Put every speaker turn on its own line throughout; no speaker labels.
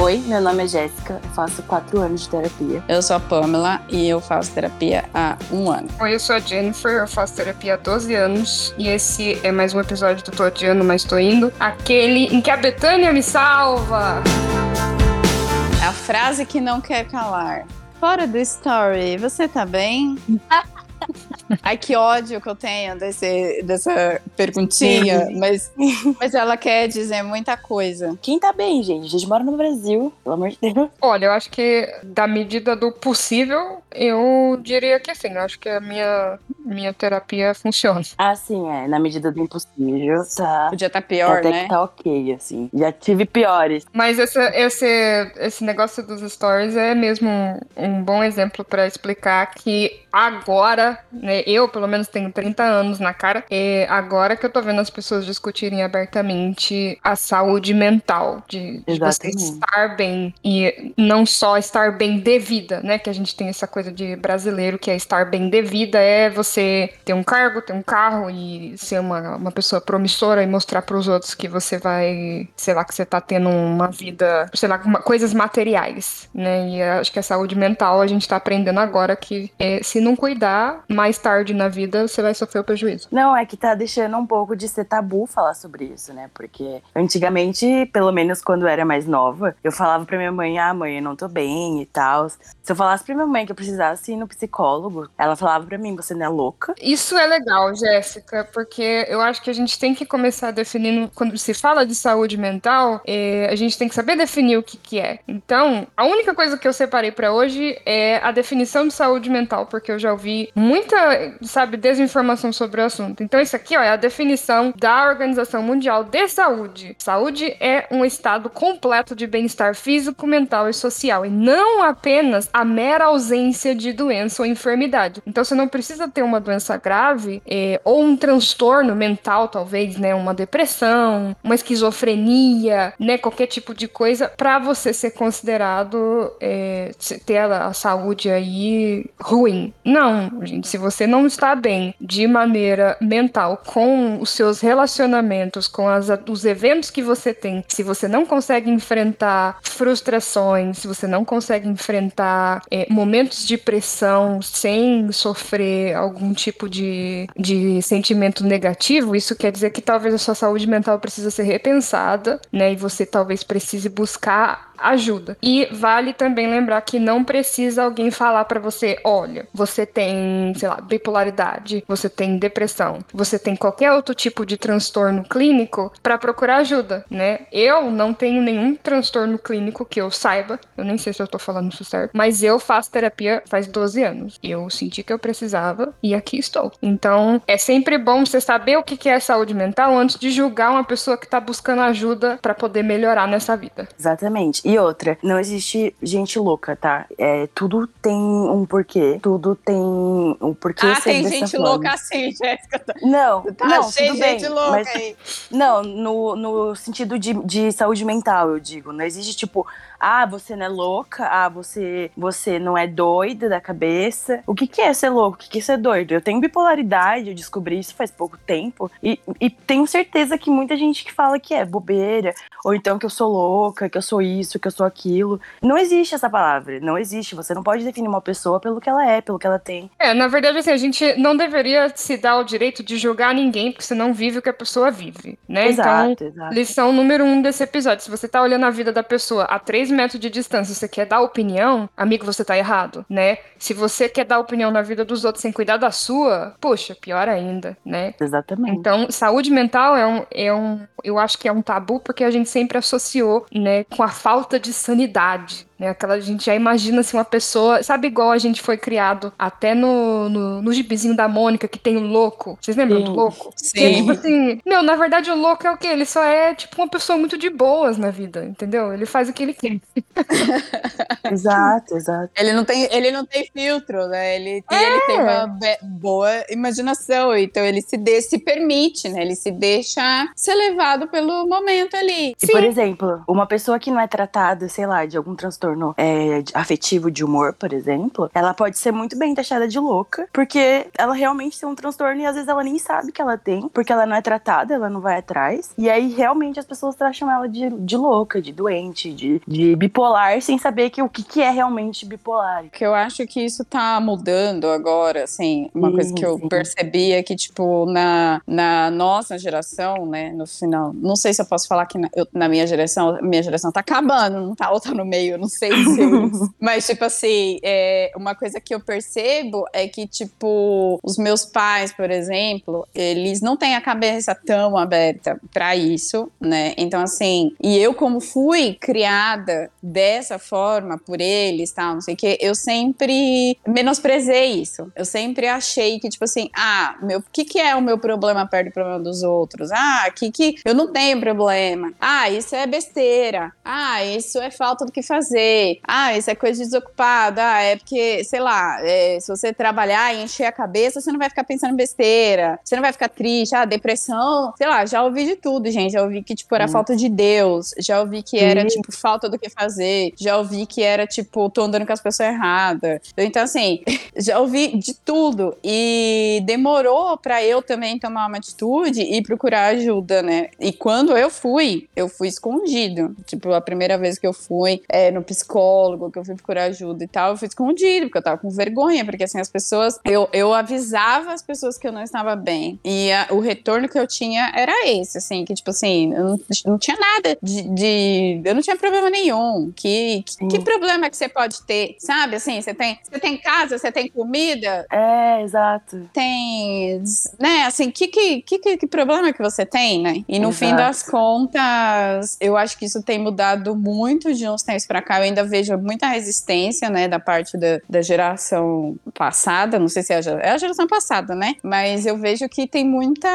Oi, meu nome é Jéssica, faço quatro anos de terapia.
Eu sou a Pamela e eu faço terapia há um ano.
Oi, eu sou a Jennifer, eu faço terapia há 12 anos e esse é mais um episódio do Tô Adiando, mas Tô Indo. Aquele em que a Betânia me salva!
A frase que não quer calar. Fora do story, você tá bem? Ai, que ódio que eu tenho desse, dessa perguntinha, mas, mas ela quer dizer muita coisa.
Quem tá bem, gente? A gente mora no Brasil, pelo amor de Deus.
Olha, eu acho que da medida do possível, eu diria que sim. Eu acho que a minha, minha terapia funciona.
Ah, sim, é. Na medida do impossível, tá.
Podia estar tá pior,
Até
né?
que tá ok, assim. Já tive piores.
Mas esse, esse, esse negócio dos stories é mesmo um, um bom exemplo para explicar que agora, né, eu pelo menos tenho 30 anos na cara, é agora que eu tô vendo as pessoas discutirem abertamente a saúde mental, de, de você estar bem e não só estar bem de vida, né, que a gente tem essa coisa de brasileiro que é estar bem de vida, é você ter um cargo, ter um carro e ser uma, uma pessoa promissora e mostrar pros outros que você vai, sei lá, que você tá tendo uma vida, sei lá, uma- coisas materiais, né, e acho que a saúde mental a gente tá aprendendo agora que é, se não cuidar, mais tarde na vida você vai sofrer o prejuízo.
Não, é que tá deixando um pouco de ser tabu falar sobre isso, né? Porque antigamente, pelo menos quando eu era mais nova, eu falava pra minha mãe, ah, mãe, eu não tô bem e tal. Se eu falasse pra minha mãe que eu precisasse ir no psicólogo, ela falava pra mim, você não é louca?
Isso é legal, Jéssica, porque eu acho que a gente tem que começar definindo, quando se fala de saúde mental, é, a gente tem que saber definir o que, que é. Então, a única coisa que eu separei pra hoje é a definição de saúde mental, porque eu já ouvi muita, sabe, desinformação sobre o assunto. Então, isso aqui ó, é a definição da Organização Mundial de Saúde. Saúde é um estado completo de bem-estar físico, mental e social, e não apenas a mera ausência de doença ou enfermidade. Então, você não precisa ter uma doença grave eh, ou um transtorno mental, talvez, né, uma depressão, uma esquizofrenia, né, qualquer tipo de coisa, para você ser considerado se- ter a, a saúde aí ruim. Não, gente, se você não está bem de maneira mental com os seus relacionamentos, com as- os eventos que você tem, se você não consegue enfrentar frustrações, se você não consegue enfrentar eh, momentos de pressão sem sofrer algum tipo de, de sentimento negativo, isso quer dizer que talvez a sua saúde mental precisa ser repensada, né? E você talvez precise buscar ajuda. E vale também lembrar que não precisa alguém falar pra você, olha, você tem, sei lá, bipolaridade, você tem depressão, você tem qualquer outro tipo de transtorno clínico pra procurar ajuda, né? Eu não tenho nenhum transtorno clínico que eu saiba, eu nem sei se eu tô falando isso certo, mas eu faço terapia faz 12 anos. Eu senti que eu precisava e aqui estou. Então, é sempre bom você saber o que é saúde mental antes de julgar uma pessoa que tá buscando ajuda pra poder melhorar nessa vida.
Exatamente. E outra, não existe gente louca, tá? É, tudo tem um porquê, tudo tem um porquê
ah,
ser
tem gente
forma.
louca assim, Jéssica.
Não,
Tá
não, tudo
de gente
bem,
louca
mas
aí.
Não, no, no sentido de, de saúde mental, eu digo. Não existe tipo, ah, você não é louca, ah, você, você não é doida da cabeça. O que, que é ser louco? O que, que é ser doido? Eu tenho bipolaridade, eu descobri isso faz pouco tempo. E, e tenho certeza que muita gente que fala que é bobeira, ou então que eu sou louca, que eu sou isso, que eu sou aquilo. Não existe essa palavra, não existe. Você não pode definir uma pessoa pelo que ela é, pelo que ela tem.
É, na verdade, assim, a gente não deveria se dar o direito de julgar ninguém, porque você não vive o que a pessoa vive, né? então,
exato, exato.
lição número um desse episódio: se você tá olhando a vida da pessoa a 3 metros de distância você quer dar opinião, amigo, você tá errado, né? Se você quer dar opinião na vida dos outros sem cuidar da sua, poxa, pior ainda, né?
Exatamente.
Então, saúde mental é um, é um. Eu acho que é um tabu porque a gente sempre associou, né, com a falta de sanidade. Né? Aquela a gente já imagina se uma pessoa. Sabe, igual a gente foi criado até no, no, no gibizinho da Mônica, que tem o louco. Vocês lembram
Sim.
do louco?
Sim.
Que é tipo assim, meu, na verdade o louco é o quê? Ele só é tipo uma pessoa muito de boas na vida, entendeu? Ele faz o que ele quer.
Exato, exato.
Ele não tem, ele não tem filtro, né? Ele, e ele tem uma be- boa imaginação, então ele se, de- se permite, né? Ele se deixa ser levado pelo momento ali.
E, por exemplo, uma pessoa que não é tratada, sei lá, de algum transtorno transtorno é, afetivo de humor, por exemplo, ela pode ser muito bem taxada de louca, porque ela realmente tem um transtorno e às vezes ela nem sabe que ela tem, porque ela não é tratada, ela não vai atrás. E aí realmente as pessoas taxam ela de, de louca, de doente, de, de bipolar, sem saber que, o que, que é realmente bipolar.
Que eu acho que isso tá mudando agora, assim, uma sim, coisa que eu sim. percebi é que, tipo, na, na nossa geração, né, no final, não sei se eu posso falar que na, eu, na minha geração, minha geração tá acabando, não tá, ou tá no meio, não sei se Mas, tipo assim, é, uma coisa que eu percebo é que, tipo, os meus pais, por exemplo, eles não têm a cabeça tão aberta para isso, né? Então, assim, e eu, como fui criada dessa forma por eles, tal, não sei o que, eu sempre menosprezei isso. Eu sempre achei que, tipo assim, ah, meu, o que, que é o meu problema perto do problema dos outros? Ah, que que eu não tenho problema. Ah, isso é besteira. Ah, isso é falta do que fazer. Ah, isso é coisa de desocupado. Ah, é porque, sei lá, é, se você trabalhar e encher a cabeça, você não vai ficar pensando besteira. Você não vai ficar triste. Ah, depressão. Sei lá, já ouvi de tudo, gente. Já ouvi que, tipo, era hum. falta de Deus. Já ouvi que era, hum. tipo, falta do que fazer. Já ouvi que era, tipo, tô andando com as pessoas erradas. Então, assim, já ouvi de tudo. E demorou para eu também tomar uma atitude e procurar ajuda, né? E quando eu fui, eu fui escondido. Tipo, a primeira vez que eu fui é, no psicólogo, que eu fui procurar ajuda e tal, eu fui escondido, porque eu tava com vergonha, porque assim, as pessoas. Eu, eu avisava as pessoas que eu não estava bem. E a, o retorno que eu tinha era esse, assim, que tipo assim, eu não, não tinha nada de, de, Eu não tinha problema nenhum. Que, que, que, problema que você pode ter? Sabe, assim, você tem, você tem casa, você tem comida.
É, exato.
Tem. Né, assim, que, que, que, que problema que você tem, né? E no exato. fim das contas, eu acho que isso tem mudado muito de uns tempos pra cá. Eu ainda vejo muita resistência, né, da parte da, da geração passada. Não sei se é a, é a geração passada, né? Mas eu vejo que tem muita.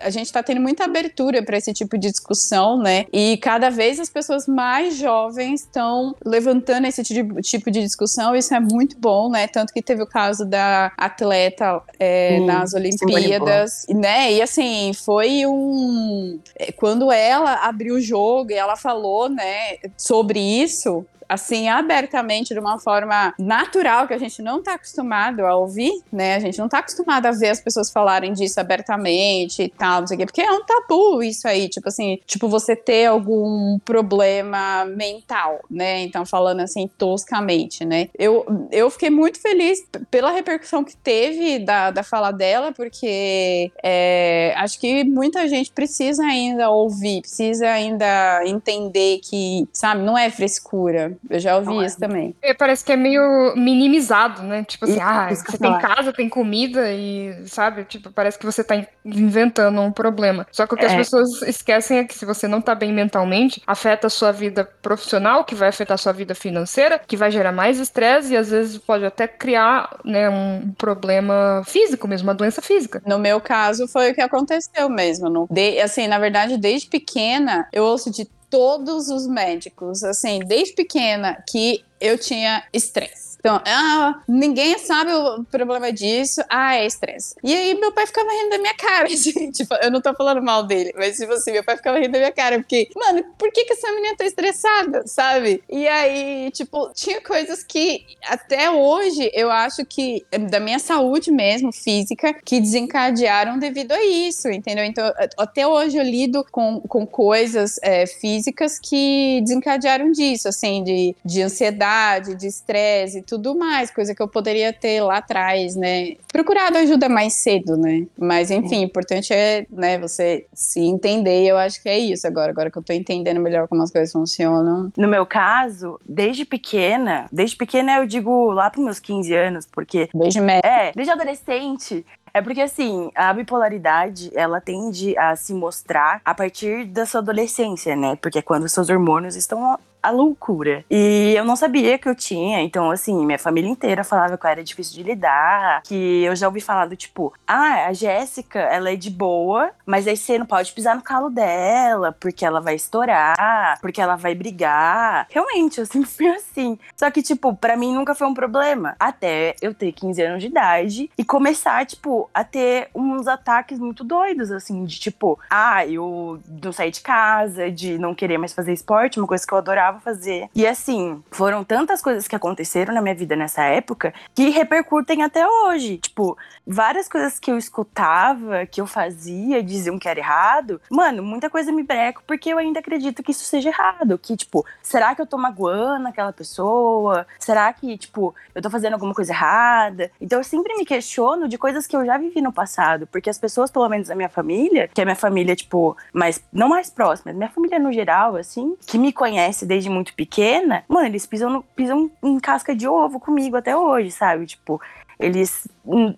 A gente tá tendo muita abertura para esse tipo de discussão, né? E cada vez as pessoas mais jovens estão levantando esse tipo de discussão. Isso é muito bom, né? Tanto que teve o caso da atleta é, nas Olimpíadas, né? E assim, foi um. É, quando ela abriu o jogo e ela falou, né, sobre isso, isso? Assim, abertamente, de uma forma natural, que a gente não tá acostumado a ouvir, né? A gente não tá acostumado a ver as pessoas falarem disso abertamente e tal, não sei o quê, porque é um tabu isso aí, tipo assim, tipo você ter algum problema mental, né? Então, falando assim, toscamente, né? Eu, eu fiquei muito feliz pela repercussão que teve da, da fala dela, porque é, acho que muita gente precisa ainda ouvir, precisa ainda entender que, sabe, não é frescura, eu já ouvi não isso é. também.
É, parece que é meio minimizado, né? Tipo assim, ah, você tem casa, tem comida e, sabe? Tipo, parece que você tá inventando um problema. Só que o que é. as pessoas esquecem é que se você não tá bem mentalmente, afeta a sua vida profissional, que vai afetar a sua vida financeira, que vai gerar mais estresse e às vezes pode até criar, né, um problema físico mesmo, uma doença física.
No meu caso, foi o que aconteceu mesmo. No, de, assim, na verdade, desde pequena, eu ouço de todos os médicos, assim, desde pequena, que eu tinha estresse. Então, ah, ninguém sabe o problema disso. Ah, é estresse. E aí meu pai ficava rindo da minha cara, assim, tipo, eu não tô falando mal dele, mas tipo assim, meu pai ficava rindo da minha cara, porque, mano, por que que essa menina tá estressada, sabe? E aí, tipo, tinha coisas que até hoje eu acho que da minha saúde mesmo, física, que desencadearam devido a isso, entendeu? Então, até hoje eu lido com, com coisas é, físicas que desencadearam disso, assim, de, de ansiedade, de estresse tudo mais, coisa que eu poderia ter lá atrás, né? Procurado ajuda mais cedo, né? Mas enfim, o importante é, né, você se entender, eu acho que é isso agora, agora que eu tô entendendo melhor como as coisas funcionam.
No meu caso, desde pequena, desde pequena eu digo lá pros meus 15 anos, porque
desde
É, desde adolescente, é porque, assim, a bipolaridade, ela tende a se mostrar a partir da sua adolescência, né? Porque é quando seus hormônios estão a loucura. E eu não sabia que eu tinha, então, assim, minha família inteira falava que eu era difícil de lidar, que eu já ouvi falar do tipo, ah, a Jéssica, ela é de boa, mas aí você não pode pisar no calo dela, porque ela vai estourar, porque ela vai brigar. Realmente, eu sempre fui assim. Só que, tipo, para mim nunca foi um problema. Até eu ter 15 anos de idade e começar, tipo, a ter uns ataques muito doidos, assim, de tipo, ah, eu não sair de casa, de não querer mais fazer esporte, uma coisa que eu adorava adorava fazer. E assim, foram tantas coisas que aconteceram na minha vida nessa época que repercutem até hoje. Tipo, várias coisas que eu escutava, que eu fazia, diziam que era errado. Mano, muita coisa me breco porque eu ainda acredito que isso seja errado. Que, tipo, será que eu tô magoando aquela pessoa? Será que, tipo, eu tô fazendo alguma coisa errada? Então eu sempre me questiono de coisas que eu já vivi no passado. Porque as pessoas, pelo menos da minha família, que é minha família, tipo, mais, não mais próxima, minha família no geral, assim, que me conhece desde muito pequena, mano, eles pisam, no, pisam em casca de ovo comigo até hoje, sabe? Tipo, eles,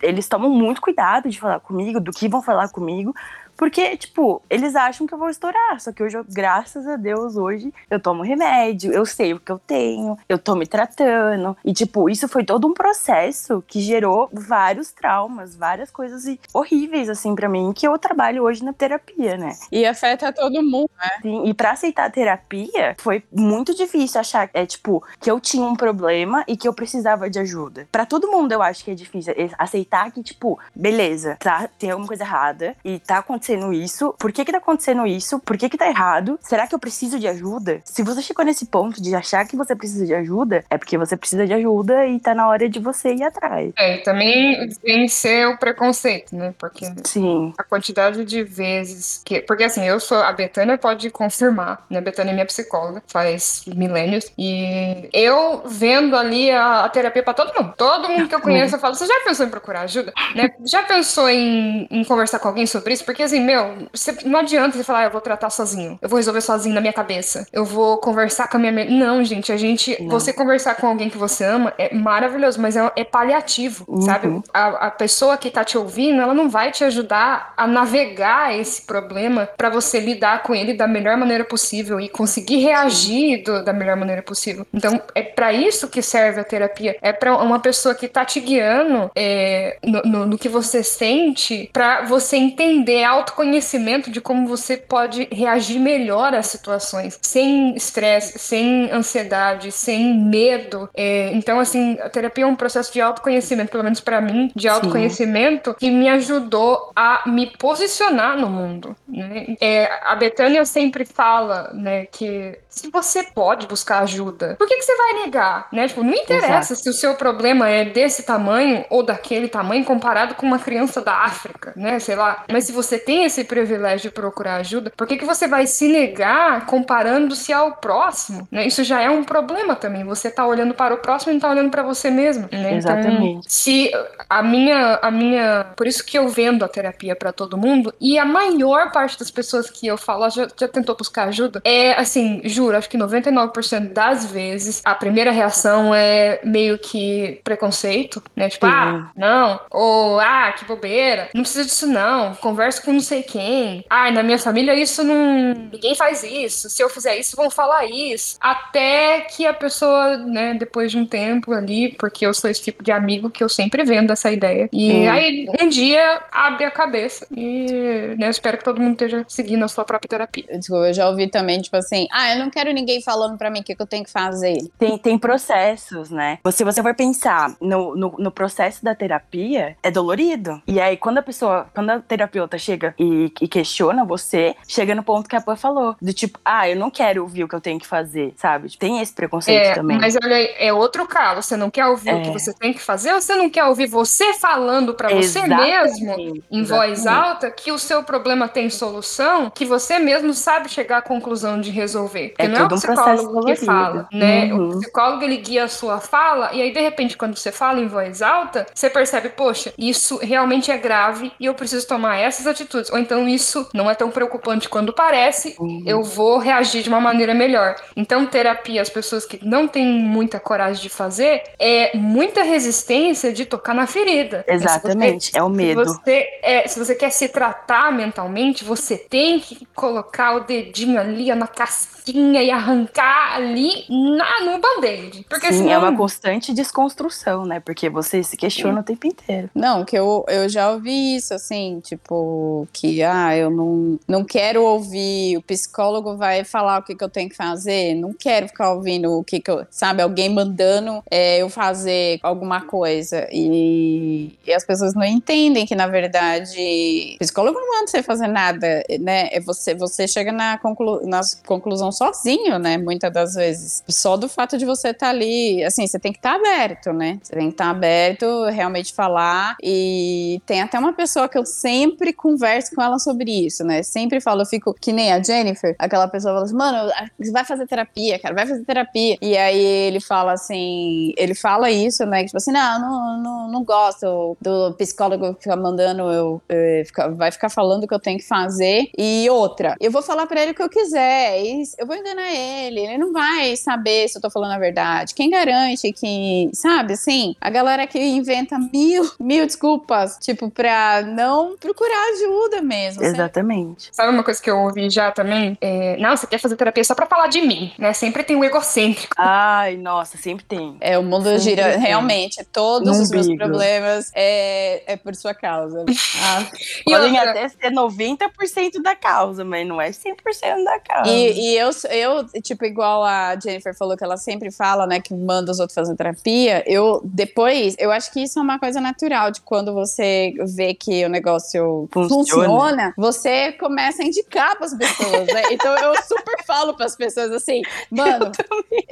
eles tomam muito cuidado de falar comigo, do que vão falar comigo, porque, tipo, eles acham que eu vou estourar. Só que hoje, graças a Deus, hoje eu tomo remédio, eu sei o que eu tenho, eu tô me tratando. E, tipo, isso foi todo um processo que gerou vários traumas, várias coisas horríveis, assim, para mim, que eu trabalho hoje na terapia, né?
E afeta todo mundo, né?
Sim, e pra aceitar a terapia, foi muito difícil achar, é, tipo, que eu tinha um problema e que eu precisava de ajuda. Para todo mundo, eu acho que é difícil aceitar que, tipo, beleza, tá, tem alguma coisa errada e tá acontecendo acontecendo isso? Por que que tá acontecendo isso? Por que que tá errado? Será que eu preciso de ajuda? Se você chegou nesse ponto de achar que você precisa de ajuda, é porque você precisa de ajuda e tá na hora de você ir atrás.
É, e também vencer o preconceito, né? Porque
Sim.
a quantidade de vezes que. Porque assim, eu sou. A Betânia pode confirmar, né? A Betânia é minha psicóloga, faz milênios. E eu vendo ali a, a terapia pra todo mundo. Todo mundo que eu conheço, eu falo: você já pensou em procurar ajuda? Né? Já pensou em, em conversar com alguém sobre isso? Porque assim, assim, meu, você, não adianta você falar, ah, eu vou tratar sozinho. Eu vou resolver sozinho na minha cabeça. Eu vou conversar com a minha. Não, gente, a gente. Não. Você conversar com alguém que você ama é maravilhoso, mas é, é paliativo, uhum. sabe? A, a, pessoa que tá te ouvindo, ela não vai te ajudar a navegar esse problema para você lidar com ele da melhor maneira possível e conseguir reagir do, da melhor maneira possível. Então, é para isso que serve a terapia. É para uma pessoa que tá te guiando é, no, no, no, que você sente, para você entender auto autoconhecimento de como você pode reagir melhor às situações, sem estresse, sem ansiedade, sem medo. É, então, assim, a terapia é um processo de autoconhecimento, pelo menos para mim, de autoconhecimento, Sim. que me ajudou a me posicionar no mundo. Né? É, a Betânia sempre fala, né, que se você pode buscar ajuda, por que, que você vai negar? Né? Tipo, não interessa Exato. se o seu problema é desse tamanho ou daquele tamanho comparado com uma criança da África, né? Sei lá. Mas se você tem esse privilégio de procurar ajuda, por que, que você vai se negar comparando-se ao próximo? Né? Isso já é um problema também. Você tá olhando para o próximo e não tá olhando para você mesmo. Né?
Exatamente. Então,
se a minha, a minha. Por isso que eu vendo a terapia para todo mundo, e a maior parte das pessoas que eu falo já, já tentou buscar ajuda, é assim, juro, acho que 99% das vezes a primeira reação é meio que preconceito, né? Tipo, Sim. ah, não, ou ah, que bobeira, não precisa disso não, conversa com não sei quem. Ah, na minha família isso não. ninguém faz isso. Se eu fizer isso, vão falar isso. Até que a pessoa, né, depois de um tempo ali, porque eu sou esse tipo de amigo que eu sempre vendo essa ideia. E Sim. aí um dia abre a cabeça. E né, eu espero que todo mundo esteja seguindo a sua própria terapia.
Desculpa, eu já ouvi também, tipo assim, ah, eu não quero ninguém falando para mim o que, que, eu tenho que fazer.
Tem, tem processos, né? Se você for pensar no, no, no, processo da terapia, é dolorido. E aí, quando a pessoa, quando a terapeuta chega e, e questiona você, chega no ponto que a Pô falou. Do tipo, ah, eu não quero ouvir o que eu tenho que fazer, sabe? Tem esse preconceito
é,
também.
Mas olha, é outro caso. Você não quer ouvir é. o que você tem que fazer, ou você não quer ouvir você falando para você mesmo, em Exatamente. voz alta, que o seu problema tem solução, que você mesmo sabe chegar à conclusão de resolver. Porque é não é o psicólogo que fala, né? Uhum. O psicólogo ele guia a sua fala, e aí de repente, quando você fala em voz alta, você percebe, poxa, isso realmente é grave e eu preciso tomar essas atitudes. Ou então isso não é tão preocupante quando parece, uhum. eu vou reagir de uma maneira melhor. Então, terapia, as pessoas que não têm muita coragem de fazer, é muita resistência de tocar na ferida.
Exatamente,
você,
é o medo.
Se você, é, se você quer se tratar mentalmente, você tem que colocar o dedinho ali na casquinha e arrancar ali na, no band-aid. Porque
Sim,
senão...
é uma constante desconstrução, né? Porque você se questiona Sim. o tempo inteiro.
Não, que eu, eu já ouvi isso, assim, tipo, que, ah, eu não, não quero ouvir, o psicólogo vai falar o que, que eu tenho que fazer, não quero ficar ouvindo o que, que eu, sabe, alguém mandando é, eu fazer alguma coisa. E, e, as pessoas não entendem que, na verdade, psicólogo não manda você fazer nada, né? É você, você chega na, conclu, na conclusão sozinho, né? Muitas das vezes. Só do fato de você estar tá ali, assim, você tem que estar tá aberto, né? Você tem que estar tá aberto, realmente falar. E tem até uma pessoa que eu sempre converso com ela sobre isso, né? Sempre falo, eu fico que nem a Jennifer, aquela pessoa fala assim, mano, vai fazer terapia, cara, vai fazer terapia. E aí ele fala assim, ele fala isso, né? Tipo assim, não, não, não, não gosto do psicólogo que fica mandando eu, eu, vai ficar falando o que eu tenho que fazer. E outra, eu vou falar para ele o que eu quiser, eu vou enganar ele, ele não vai saber se eu tô falando a verdade. Quem garante que, sabe, assim, a galera que inventa mil, mil desculpas, tipo, pra não procurar ajuda mesmo.
Exatamente.
Sabe? sabe uma coisa que eu ouvi já também? É, não, você quer fazer terapia só pra falar de mim, né? Sempre tem um egocêntrico.
Ai, nossa, sempre tem.
É, o mundo sempre gira, tem. realmente, todos os meus problemas é, é por sua causa.
Ah, podem outra... até ser 90% da causa, mas não é 100% da causa.
E, e eu, eu, tipo, igual a Jennifer falou que ela sempre fala, né, que manda os outros fazer terapia, eu, depois, eu acho que isso é uma coisa natural de quando você vê que o negócio funciona, funciona você começa a indicar para as pessoas, né? Então eu super falo para as pessoas assim, mano,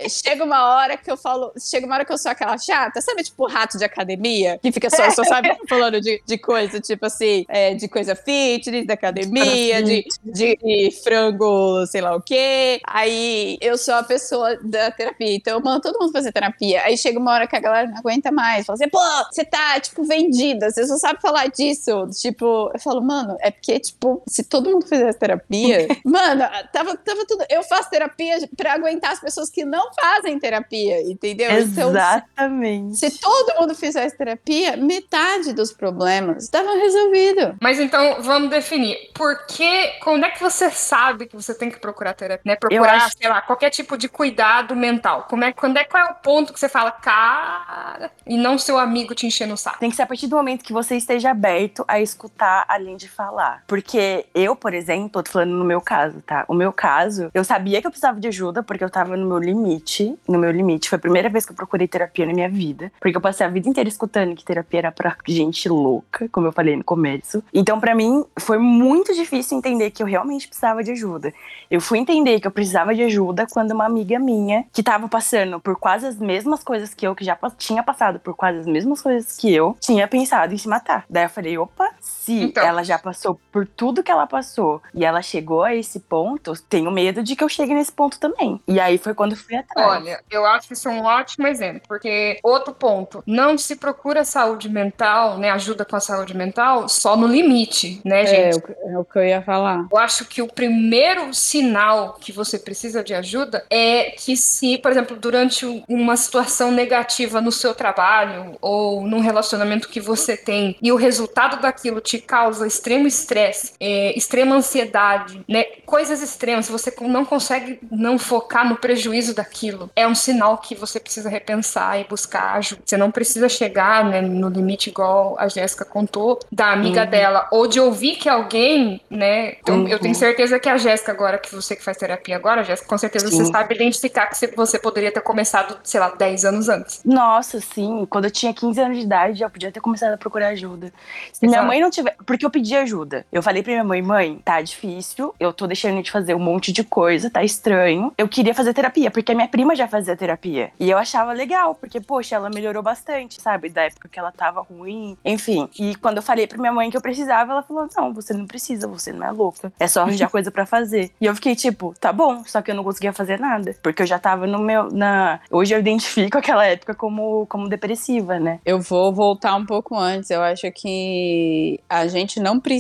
chega uma hora que eu falo, chega uma hora que eu sou aquela chata, sabe, tipo rato de academia, que fica só, só sabe, falando de, de coisa, tipo assim, é, de coisa fitness, da academia, de, de, de, frango, sei lá o quê. Aí eu sou a pessoa da terapia, então eu mando todo mundo fazer terapia. Aí chega uma hora que a galera não aguenta mais, fala assim, pô, você tá, tipo, vendida, você só sabe falar disso. Tipo, eu falo, mano, é porque, tipo, se todo mundo fizesse terapia, mano, tava, tava tudo. Eu faço terapia pra aguentar as pessoas que não fazem terapia, entendeu?
Exatamente.
Então, se, se todo mundo fizesse terapia, metade dos problemas estavam resolvidos.
Mas então, vamos definir. Por que, quando é que você sabe que você tem que procurar terapia? Né? Procurar, acho... sei lá, qualquer tipo de cuidado mental. Como é, quando é, qual é o ponto que você fala, cara, e não seu amigo te enchendo o saco?
Tem que ser a partir do momento que você esteja aberto a escutar além de falar. Porque eu, por exemplo, tô falando no meu caso, tá? O meu caso, eu sabia que eu precisava de ajuda porque eu tava no meu limite. No meu limite. Foi a primeira vez que eu procurei terapia na minha vida. Porque eu passei a vida inteira escutando que terapia era pra gente louca, como eu falei no começo. Então, para mim, foi muito difícil entender que eu realmente precisava de ajuda. Eu fui entender que eu precisava de ajuda quando uma amiga minha, que tava passando por quase as mesmas coisas que eu, que já tinha passado por quase as mesmas coisas que eu, tinha pensado em se matar. Daí eu falei, opa, se então. ela já passou por tudo que ela passou e ela chegou a esse ponto, tenho medo de que eu chegue nesse ponto também. E aí foi quando fui atrás.
Olha, eu acho isso um ótimo exemplo, porque outro ponto, não se procura saúde mental, né, ajuda com a saúde mental só no limite, né, é, gente?
É, é o que eu ia falar.
Eu acho que o primeiro sinal que você precisa de ajuda é que se, por exemplo, durante uma situação negativa no seu trabalho ou num relacionamento que você tem e o resultado daquilo te causa extremo estresse, é, extrema ansiedade, né? Coisas extremas, você não consegue não focar no prejuízo daquilo. É um sinal que você precisa repensar e buscar ajuda. Você não precisa chegar né, no limite igual a Jéssica contou, da amiga uhum. dela, ou de ouvir que alguém, né? Então, uhum. eu tenho certeza que a Jéssica, agora, que você que faz terapia agora, Jéssica, com certeza sim. você sabe identificar que você poderia ter começado, sei lá, 10 anos antes.
Nossa, sim. Quando eu tinha 15 anos de idade, já podia ter começado a procurar ajuda. Se Exato. minha mãe não tiver. Porque eu pedi ajuda. Eu falei pra minha mãe, mãe, tá difícil, eu tô deixando de fazer um monte de coisa, tá estranho. Eu queria fazer terapia, porque a minha prima já fazia terapia. E eu achava legal, porque, poxa, ela melhorou bastante, sabe? Da época que ela tava ruim, enfim. E quando eu falei pra minha mãe que eu precisava, ela falou: não, você não precisa, você não é louca. É só arranjar coisa para fazer. E eu fiquei tipo, tá bom, só que eu não conseguia fazer nada. Porque eu já tava no meu. Na... Hoje eu identifico aquela época como, como depressiva, né?
Eu vou voltar um pouco antes. Eu acho que a gente não precisa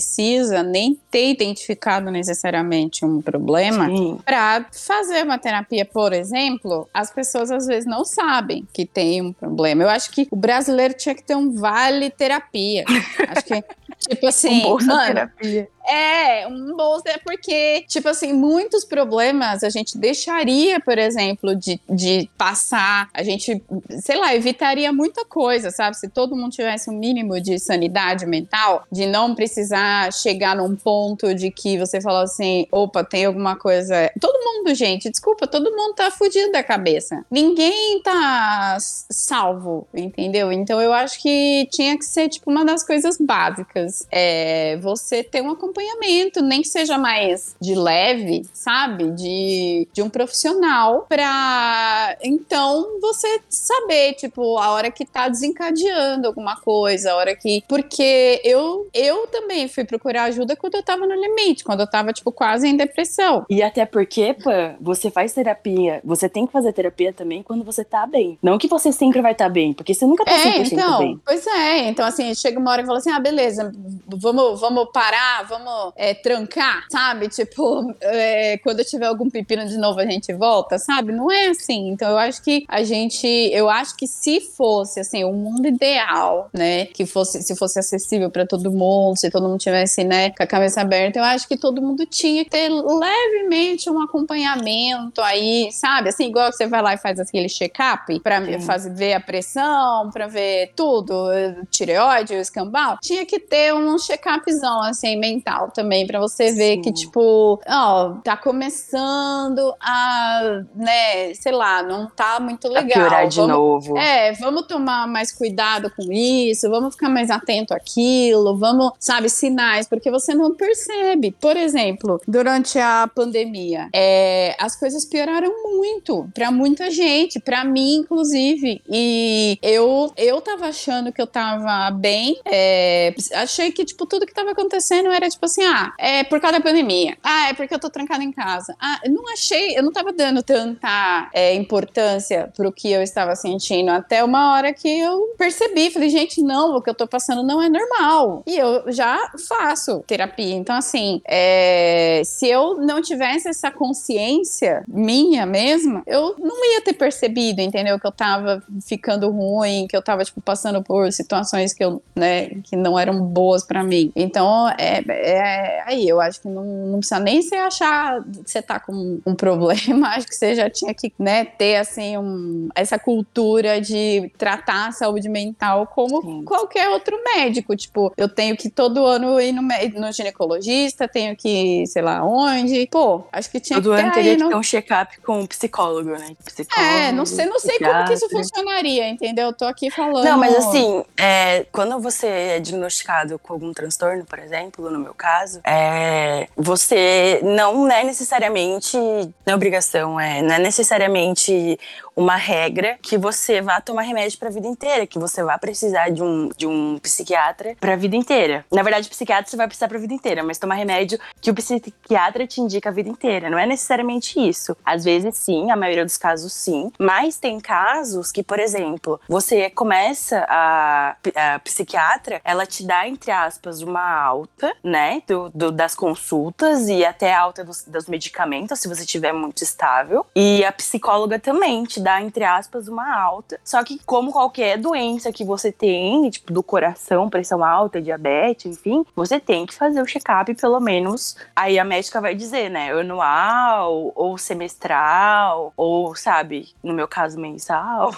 nem ter identificado necessariamente um problema para fazer uma terapia, por exemplo. As pessoas às vezes não sabem que tem um problema. Eu acho que o brasileiro tinha que ter um vale terapia. acho que Tipo assim, um mano, terapia. É, um bolso é porque, tipo assim, muitos problemas a gente deixaria, por exemplo, de, de passar, a gente, sei lá, evitaria muita coisa, sabe? Se todo mundo tivesse um mínimo de sanidade mental, de não precisar chegar num ponto de que você falou assim, opa, tem alguma coisa. Todo mundo, gente, desculpa, todo mundo tá fudido da cabeça. Ninguém tá salvo, entendeu? Então eu acho que tinha que ser, tipo, uma das coisas básicas. É você ter um acompanhamento, nem que seja mais de leve, sabe? De, de um profissional pra então você saber, tipo, a hora que tá desencadeando alguma coisa, a hora que. Porque eu, eu também fui procurar ajuda quando eu tava no limite, quando eu tava, tipo, quase em depressão.
E até porque, pã, você faz terapia, você tem que fazer terapia também quando você tá bem. Não que você sempre vai estar tá bem, porque você nunca tá
é,
100%
então,
bem.
Pois é, então assim, chega uma hora que fala assim, ah, beleza, vamos, vamos parar, vamos é, trancar, sabe? Tipo, é, quando eu tiver algum pepino de novo a gente volta, sabe? Não é assim. Então eu acho que a gente, eu acho que se fosse assim, um mundo ideal, né, que fosse, se fosse acessível para todo mundo, se todo mundo tivesse, né, com a cabeça aberta, eu acho que todo mundo tinha que ter levemente um acompanhamento aí, sabe? Assim, igual você vai lá e faz aquele check-up para fazer ver a pressão, para ver tudo, tireoide, escambau, tinha que ter um check-upzão assim mental também para você ver Sim. que tipo, ó, tá começando a, né, sei lá, não tá muito legal. A
piorar de
vamos,
novo.
É, vamos tomar mais cuidado com isso, vamos ficar mais atento àquilo, vamos, sabe, sinais, porque você não percebe. Por exemplo, durante a pandemia, é, as coisas pioraram muito para muita gente, para mim inclusive, e eu eu tava achando que eu tava bem, é, achei que tipo tudo que tava acontecendo era tipo assim, ah, é por causa da pandemia, ah, é porque eu tô trancada em casa, ah, eu não achei, eu não tava dando tanta é, importância pro que eu estava sentindo até uma hora que eu percebi, falei, gente, não, o que eu tô passando não é normal. E eu já faço terapia. Então, assim, é, se eu não tivesse essa consciência minha mesma, eu não ia ter percebido, entendeu? Que eu tava ficando ruim, que eu tava, tipo, passando por situações que eu, né, que não eram boas para mim. Então, é, é, aí, eu acho que não, não precisa nem você achar que você tá com um problema, acho que você já tinha que, né, ter, assim, um, essa cultura de tratar a saúde mental como Sim. qualquer outro médico. Tipo, eu tenho que todo ano ir no, no ginecologista, tenho que, sei lá onde. Pô, acho que tinha
todo
que
ter ano teria no... que ter um check-up com um psicólogo, né? Psicólogo,
é, não sei, não sei como que isso funcionaria, entendeu? Eu tô aqui falando.
Não, mas assim, é, quando você é diagnosticado com algum transtorno, por exemplo, no meu caso, é, você não é necessariamente, não é obrigação, é, não é necessariamente uma regra que você vá tomar remédio para a vida inteira, que você vá precisar de um, de um psiquiatra para a vida inteira. Na verdade, psiquiatra você vai precisar para a vida inteira, mas tomar remédio que o psiquiatra te indica a vida inteira. Não é necessariamente isso. Às vezes, sim, a maioria dos casos, sim. Mas tem casos que, por exemplo, você começa a, a psiquiatra, ela te dá, entre aspas, uma alta, né, do, do das consultas e até alta dos, dos medicamentos, se você estiver muito estável. E a psicóloga também te dá, entre aspas, uma alta. Só que, como qualquer doença que você tem, tipo, do coração, pressão alta, diabetes, enfim, você tem que fazer o check-up pelo menos. Aí a médica vai dizer, né, anual, ou semestral, ou, sabe, no meu caso, mensal.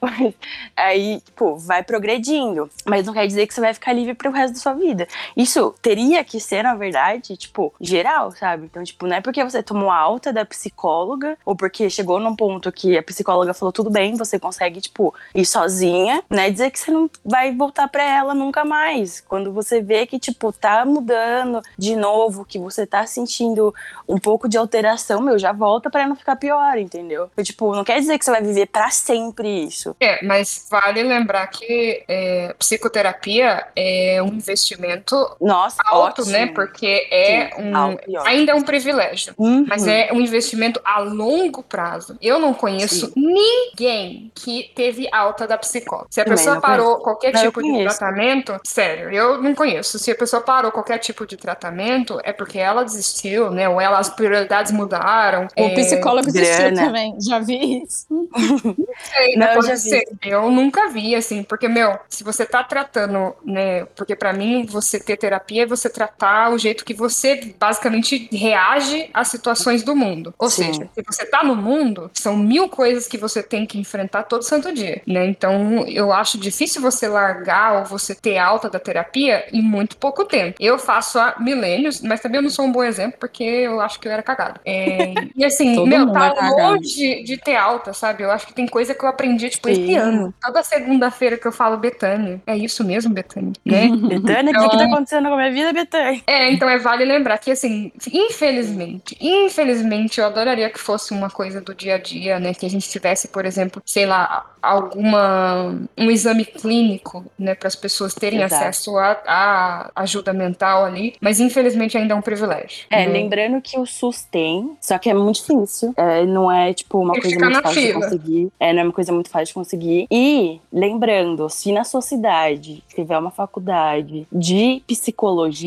aí, tipo, vai progredindo. Mas não quer dizer que você vai ficar livre pro resto da sua vida. Isso teria que ser, na verdade, tipo, geral, sabe? Então, tipo, não é porque você tomou alta da psicóloga, ou porque chegou num ponto que a psicóloga falou: tudo bem, você consegue, tipo, ir sozinha, né? Dizer que você não vai voltar para ela nunca mais. Quando você vê que, tipo, tá mudando de novo, que você tá sentindo um pouco de alteração, meu, já volta para não ficar pior, entendeu? E, tipo, não quer dizer que você vai viver para sempre isso.
É, mas vale lembrar que é, psicoterapia é um investimento
Nossa,
alto,
ótimo.
né? Porque é Sim, um. Ainda é um privilégio, uhum. mas é um investimento a longo prazo. Eu não conheço Sim. ninguém que teve alta da psicóloga. Se a pessoa parou conheço. qualquer não, tipo de tratamento, sério, eu não conheço. Se a pessoa parou qualquer tipo de tratamento, é porque ela desistiu, né? Ou ela, as prioridades mudaram.
O é... psicólogo desistiu também. Já vi isso.
não sei, não, pode ser. Vi. Eu nunca vi, assim, porque, meu, se você tá tratando, né? Porque para mim, você ter terapia é você você tratar o jeito que você basicamente reage às situações do mundo. Ou
Sim.
seja, se você tá no mundo, são mil coisas que você tem que enfrentar todo santo dia, né? Então, eu acho difícil você largar ou você ter alta da terapia em muito pouco tempo. Eu faço há milênios, mas também eu não sou um bom exemplo porque eu acho que eu era cagado. É, e assim, meu, tá
é
longe de ter alta, sabe? Eu acho que tem coisa que eu aprendi, tipo, esse
Sim.
ano. Toda segunda-feira que eu falo Betânia. É isso mesmo, Betânia, né?
Betânia, o que, que tá acontecendo com a minha vida, Betânia?
É, então é vale lembrar que, assim, infelizmente, infelizmente, eu adoraria que fosse uma coisa do dia a dia, né? Que a gente tivesse, por exemplo, sei lá, alguma um exame clínico, né, para as pessoas terem
Exato.
acesso a, a ajuda mental ali, mas infelizmente ainda é um privilégio.
É,
né?
lembrando que o SUS tem, só que é muito difícil. É, não é, tipo, uma coisa muito fácil de
fila.
conseguir. É, não é uma coisa muito fácil de conseguir. E, lembrando, se na sua cidade tiver uma faculdade de psicologia,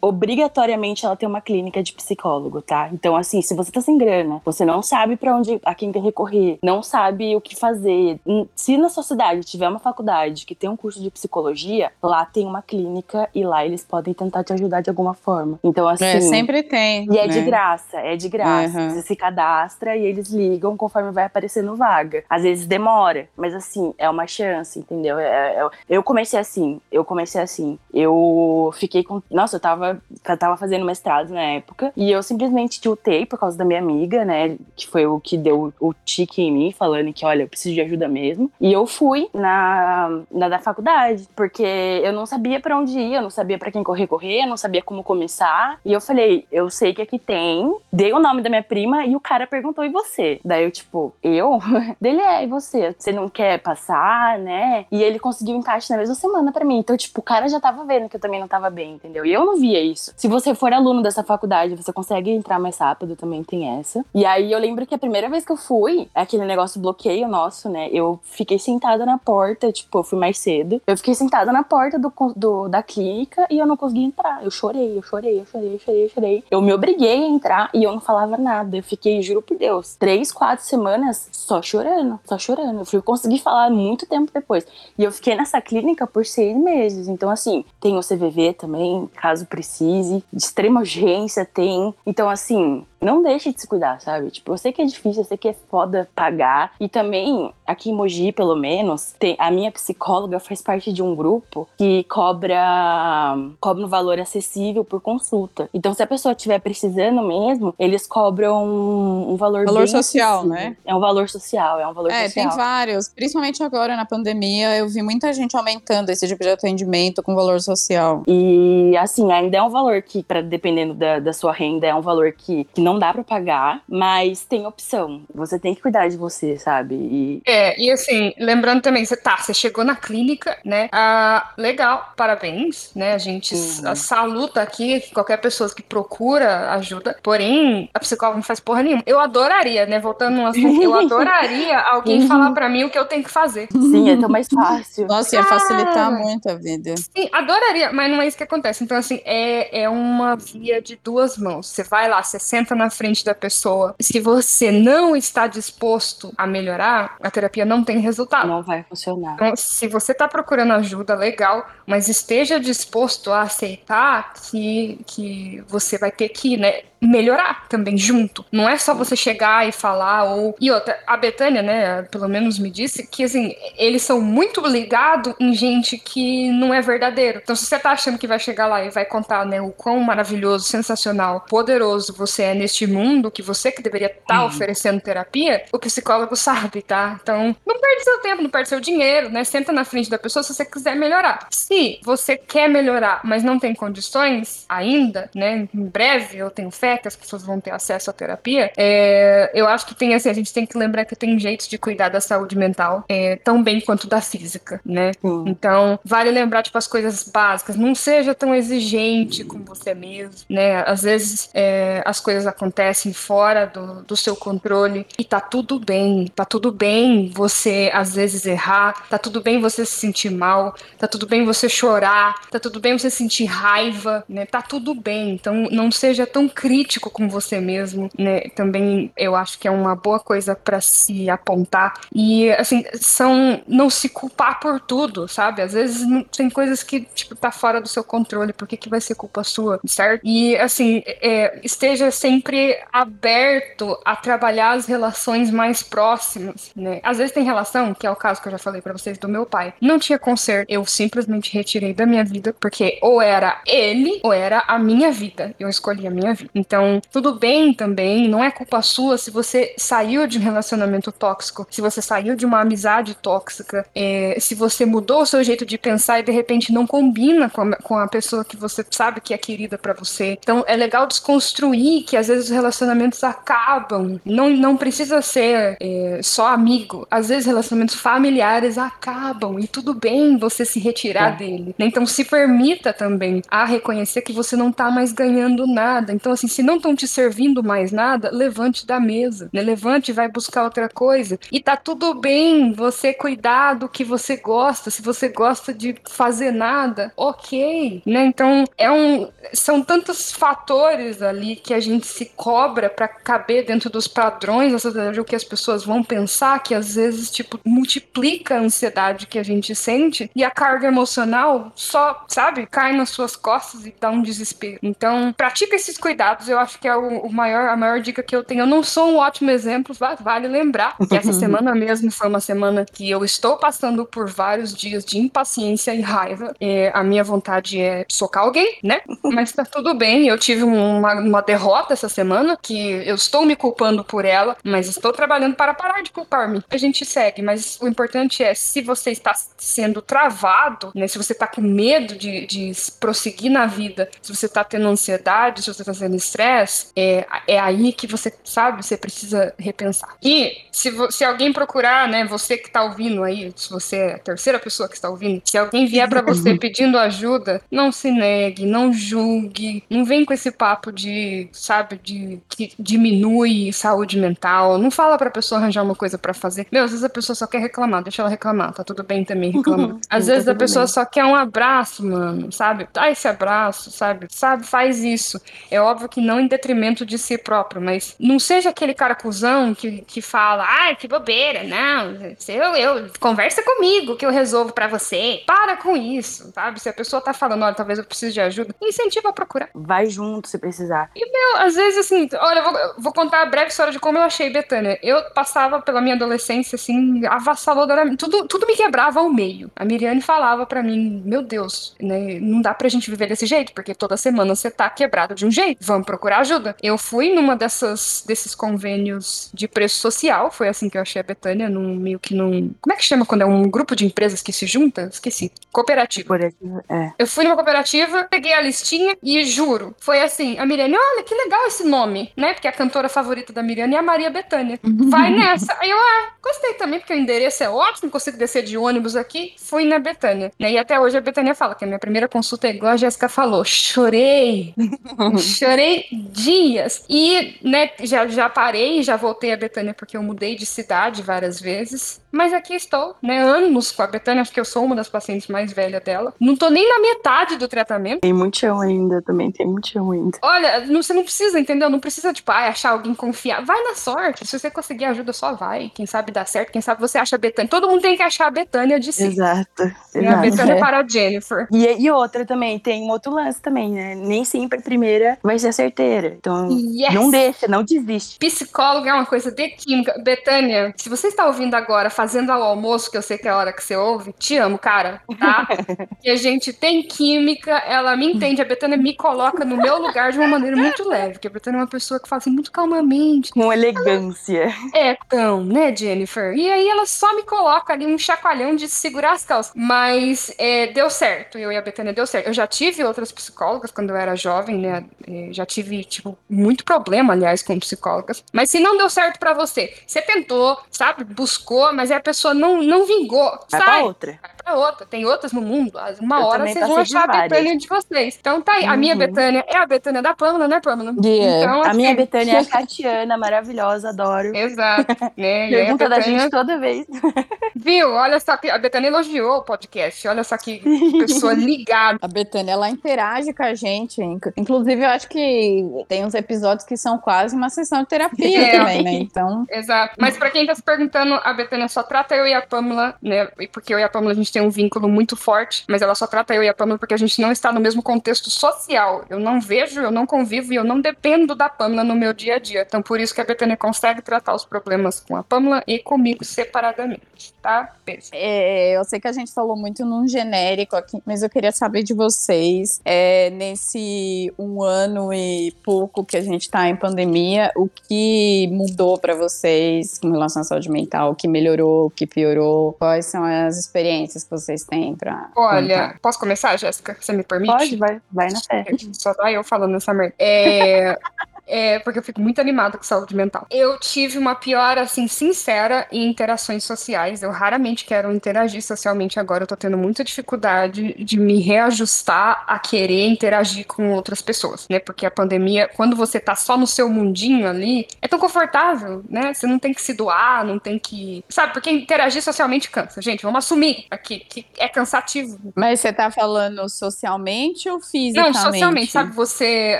obrigatoriamente ela tem uma clínica de psicólogo, tá? Então, assim, se você tá sem grana, você não sabe pra onde, a quem recorrer, não sabe o que fazer. hum, Se na sua cidade tiver uma faculdade que tem um curso de psicologia, lá tem uma clínica e lá eles podem tentar te ajudar de alguma forma. Então, assim.
É, sempre tem.
E é
né?
de graça, é de graça.
Uhum.
Você se cadastra e eles ligam conforme vai aparecendo vaga. Às vezes demora, mas assim, é uma chance, entendeu? É- é- eu comecei assim, eu comecei assim. Eu fiquei com. Nossa, eu tava, eu tava fazendo mestrado na época e eu simplesmente tiltei por causa da minha amiga, né? Que foi o que deu o tique em mim, falando que, olha, eu preciso de ajuda mesmo. E eu fui na, na da faculdade, porque eu não sabia pra onde ir, eu não sabia pra quem correr, correr, eu não sabia como começar. E eu falei, eu sei que aqui tem. Dei o nome da minha prima e o cara perguntou, e você? Daí eu, tipo, eu? Dele é, e você? Você não quer passar, né? E ele conseguiu encaixe na mesma semana pra mim. Então, tipo, o cara já tava vendo que eu também não tava bem, entendeu? E eu não via isso. Se você for aluno dessa faculdade, você consegue entrar mais rápido, também tem essa. E aí eu lembro que a primeira vez que eu fui, aquele negócio bloqueio nosso, né? Eu fiquei sentada na porta, tipo, eu fui mais cedo. Eu fiquei sentada na porta do, do- da clínica e eu não consegui entrar. Eu chorei, eu chorei, eu chorei, eu chorei, eu chorei. Eu me obriguei a entrar e eu não falava nada. Eu fiquei, juro por Deus, três, quatro semanas só chorando, só chorando. Eu fui conseguir falar muito tempo depois. E eu fiquei nessa clínica por seis meses. Então, assim, tem o CVV também, caso precise. De extrema urgência tem. Então, assim, não deixe de se cuidar, sabe? Tipo, eu sei que é difícil, eu sei que é foda pagar. E também, aqui em Mogi, pelo menos, tem, a minha psicóloga faz parte de um grupo que cobra, cobra um valor acessível por consulta. Então, se a pessoa estiver precisando mesmo, eles cobram um, um valor
Valor social,
acessível.
né?
É um valor social, é um valor
É,
social.
tem vários. Principalmente agora na pandemia, eu vi muita gente aumentando esse tipo de atendimento com valor social.
E assim, ainda é um valor que, pra, dependendo da, da sua renda, é um valor que, que não dá pra pagar, mas tem opção. Você tem que cuidar de você, sabe? E
É, e assim, lembrando também, você tá, você chegou na clínica, né? Ah, legal, parabéns, né? A gente
Uhum.
saluta aqui qualquer pessoa que procura ajuda, porém, a psicóloga não faz porra nenhuma. Eu adoraria, né? Voltando no assunto, eu adoraria alguém falar pra mim o que eu tenho que fazer.
sim, é tão mais fácil.
Nossa, ia facilitar muito a vida.
Sim, adoraria, mas não é isso que acontece. Então, assim, é, é uma via de duas mãos. Você vai lá, você senta na frente da pessoa. Se você não está disposto a melhorar, a terapia não tem resultado.
Não vai funcionar.
Então, se você está procurando ajuda, legal, mas esteja disposto a aceitar que, que você vai ter que, né, melhorar também junto. Não é só você chegar e falar ou e outra, a Betânia, né, pelo menos me disse que assim, eles são muito ligados em gente que não é verdadeiro. Então, se você tá achando que vai chegar lá e vai contar, né, o quão maravilhoso, sensacional, poderoso você é neste mundo, que você que deveria estar oferecendo terapia, o psicólogo sabe, tá? Então, não perde seu tempo, não perde seu dinheiro, né? Senta na frente da pessoa se você quiser melhorar. Se você quer melhorar, mas não tem condições ainda, né? Em breve, eu tenho fé que as pessoas vão ter acesso à terapia. é, eu acho que tem assim, a gente tem que lembrar que tem jeitos de cuidar da saúde mental é, tão bem quanto da física, né? Então, vale lembrar, tipo, as coisas básicas. Não seja tão exigente com você mesmo, né? Às vezes é, as coisas acontecem fora do, do seu controle e tá tudo bem. Tá tudo bem você, às vezes, errar. Tá tudo bem você se sentir mal. Tá tudo bem você chorar. Tá tudo bem você sentir raiva, né? Tá tudo bem. Então, não seja tão crítico crítico com você mesmo, né? Também eu acho que é uma boa coisa para se apontar. E, assim, são não se culpar por tudo, sabe? Às vezes tem coisas que, tipo, tá fora do seu controle, por que, que vai ser culpa sua, certo? E, assim, é, esteja sempre aberto a trabalhar as relações mais próximas, né? Às vezes tem relação, que é o caso que eu já falei para vocês do meu pai, não tinha conserto, eu simplesmente retirei da minha vida, porque ou era ele, ou era a minha vida. Eu escolhi a minha vida. Então, tudo bem também, não é culpa sua se você saiu de um relacionamento tóxico, se você saiu de uma amizade tóxica, é, se você mudou o seu jeito de pensar e de repente não combina com a, com a pessoa que você sabe que é querida para você. Então, é legal desconstruir que às vezes os relacionamentos acabam. Não, não precisa ser é, só amigo. Às vezes relacionamentos familiares acabam e tudo bem você se retirar é. dele. Né? Então, se permita também a reconhecer que você não tá mais ganhando nada. Então, assim, se não estão te servindo mais nada, levante da mesa, né? Levante e vai buscar outra coisa. E tá tudo bem você cuidar do que você gosta. Se você gosta de fazer nada, ok, né? Então, é um, são tantos fatores ali que a gente se cobra para caber dentro dos padrões do que as pessoas vão pensar, que às vezes, tipo, multiplica a ansiedade que a gente sente e a carga emocional só, sabe, cai nas suas costas e dá um desespero. Então, pratica esses cuidados, eu acho que é o, o maior, a maior dica que eu tenho. Eu não sou um ótimo exemplo, vale lembrar que essa semana mesmo foi uma semana que eu estou passando por vários dias de impaciência e raiva. E a minha vontade é socar alguém, né? Mas tá tudo bem. Eu tive uma, uma derrota essa semana que eu estou me culpando por ela, mas estou trabalhando para parar de culpar-me. A gente segue, mas o importante é se você está sendo travado, né? Se você está com medo de, de prosseguir na vida, se você está tendo ansiedade, se você está tendo estresse, é, é aí que você, sabe, você precisa repensar. E se, se alguém procurar, né, você que está ouvindo aí, se você é a terceira pessoa que está ouvindo, se alguém vier para você pedindo ajuda, não se negue, não julgue, não vem com esse papo de, sabe, de que diminui saúde mental, não fala pra pessoa arranjar uma coisa para fazer. Meu, às vezes a pessoa só quer reclamar, deixa ela reclamar, tá tudo bem também reclamar. Às vezes tá a pessoa bem. só quer um abraço, mano, sabe? Dá esse abraço, sabe? Sabe, faz isso. É óbvio que não em detrimento de si próprio, mas não seja aquele cara cuzão que, que fala, ai, que bobeira, não, eu, eu, conversa comigo que eu resolvo para você. Para com isso, sabe? Se a pessoa tá falando, olha, talvez eu precise de ajuda, incentiva a procurar.
Vai junto se precisar.
E, meu, às vezes, assim, olha, eu vou, vou contar a breve história de como eu achei Betânia. Eu passava pela minha adolescência, assim, avassaladoramente. Tudo, tudo me quebrava ao meio. A Miriane falava para mim, meu Deus, né, não dá pra gente viver desse jeito, porque toda semana você tá quebrado de um jeito. Vamos procurar ajuda. Eu fui numa dessas, desses convênios de preço social, foi assim que eu achei a Betânia, num meio que num. Como é que chama quando é um grupo de empresas que se junta? Esqueci. Cooperativa.
Cooperativa, é.
Eu fui numa cooperativa, peguei a listinha e juro, foi assim, a Miriane, olha que legal esse nome, né? Porque a cantora favorita da Miriane é a Maria Bethânia. Vai nessa. Aí eu, ah, gostei também, porque o endereço é ótimo, consigo descer de ônibus aqui. Fui na Betânia. Né? E até hoje a Betânia fala que a minha primeira consulta é igual a Jéssica falou. Chorei. Chorei dias. E, né, já, já parei, já voltei a Betânia porque eu mudei de cidade várias vezes. Mas aqui estou, né? Anos com a Betânia, acho que eu sou uma das pacientes mais velhas dela. Não tô nem na metade do tratamento.
Tem muito chão ainda também, tem muito chão ainda.
Olha, não, você não precisa, entendeu? Não precisa, tipo, ah, achar alguém confiar. Vai na sorte. Se você conseguir ajuda, só vai. Quem sabe dá certo, quem sabe você acha a Betânia. Todo mundo tem que achar a Betânia de si.
Exato.
E a Betânia é. para a Jennifer.
E, e outra também, tem um outro lance também, né? Nem sempre a primeira vai ser certeira. Então, yes. não deixa, não desiste.
Psicólogo é uma coisa de química. Betânia, se você está ouvindo agora, fazendo ao almoço, que eu sei que é a hora que você ouve, te amo, cara, tá? e a gente tem química, ela me entende, a Betânia me coloca no meu lugar de uma maneira muito leve, porque a Betânia é uma pessoa que fala assim muito calmamente.
Com elegância.
Ela... É, então, né, Jennifer? E aí ela só me coloca ali um chacoalhão de segurar as calças. Mas é, deu certo, eu e a Betânia deu certo. Eu já tive outras psicólogas quando eu era jovem, né? É, já tive, tipo, muito problema, aliás, com psicólogas. Mas se não deu certo para você, você tentou, sabe? Buscou, mas a pessoa não, não vingou.
Vai
sai.
pra outra.
Vai pra outra. Tem outras no mundo. Uma
Eu
hora vocês vão
passei de
achar a
várias.
Betânia de vocês. Então tá aí. A minha
Uhum.
Betânia é a Betânia da Pâmela, né, Pâmela?
Yeah.
Então,
A
assim,
minha Betânia é a Catiana, maravilhosa, adoro.
Exato. Né? A
Pergunta da
Betânia-
gente toda vez.
Viu? Olha só que a Betânia elogiou o podcast. Olha só que pessoa ligada.
A Betânia, ela interage com a gente. inc- Inclusive, eu acho que tem uns episódios que são quase uma sessão de terapia
É.
também, né? Então,
Exato. Mas pra quem tá se perguntando, a Betânia só trata eu e a Pamela, né? E Porque eu e a Pamela a gente tem um vínculo muito forte, mas ela só trata eu e a Pamela porque a gente não está no mesmo contexto social. Eu não vejo, eu não convivo e eu não dependo da Pamela no meu dia a dia. Então por isso que a Betânia consegue tratar os problemas com a Pamela e comigo separadamente, tá? Beijo.
é, eu sei que a gente falou muito num genérico aqui, mas eu queria saber de vocês, é, nesse um ano e pouco que a gente tá em pandemia, o que mudou pra vocês com relação à saúde mental? O que melhorou, o que piorou? Quais são as experiências que vocês têm pra
Olha,
contar?
posso começar, Jéssica? Você me permite?
Pode, vai, vai na fé.
Só tá eu falando essa merda. É. É, porque eu fico muito animada com saúde mental. Eu tive uma piora, assim, sincera em interações sociais. Eu raramente quero interagir socialmente agora. Eu tô tendo muita dificuldade de me reajustar a querer interagir com outras pessoas, né? Porque a pandemia, quando você tá só no seu mundinho ali, é tão confortável, né? Você não tem que se doar, não tem que. Sabe? Porque interagir socialmente cansa. Gente, vamos assumir aqui que é cansativo.
Mas você tá falando socialmente ou fisicamente?
Não, socialmente, sabe? Você,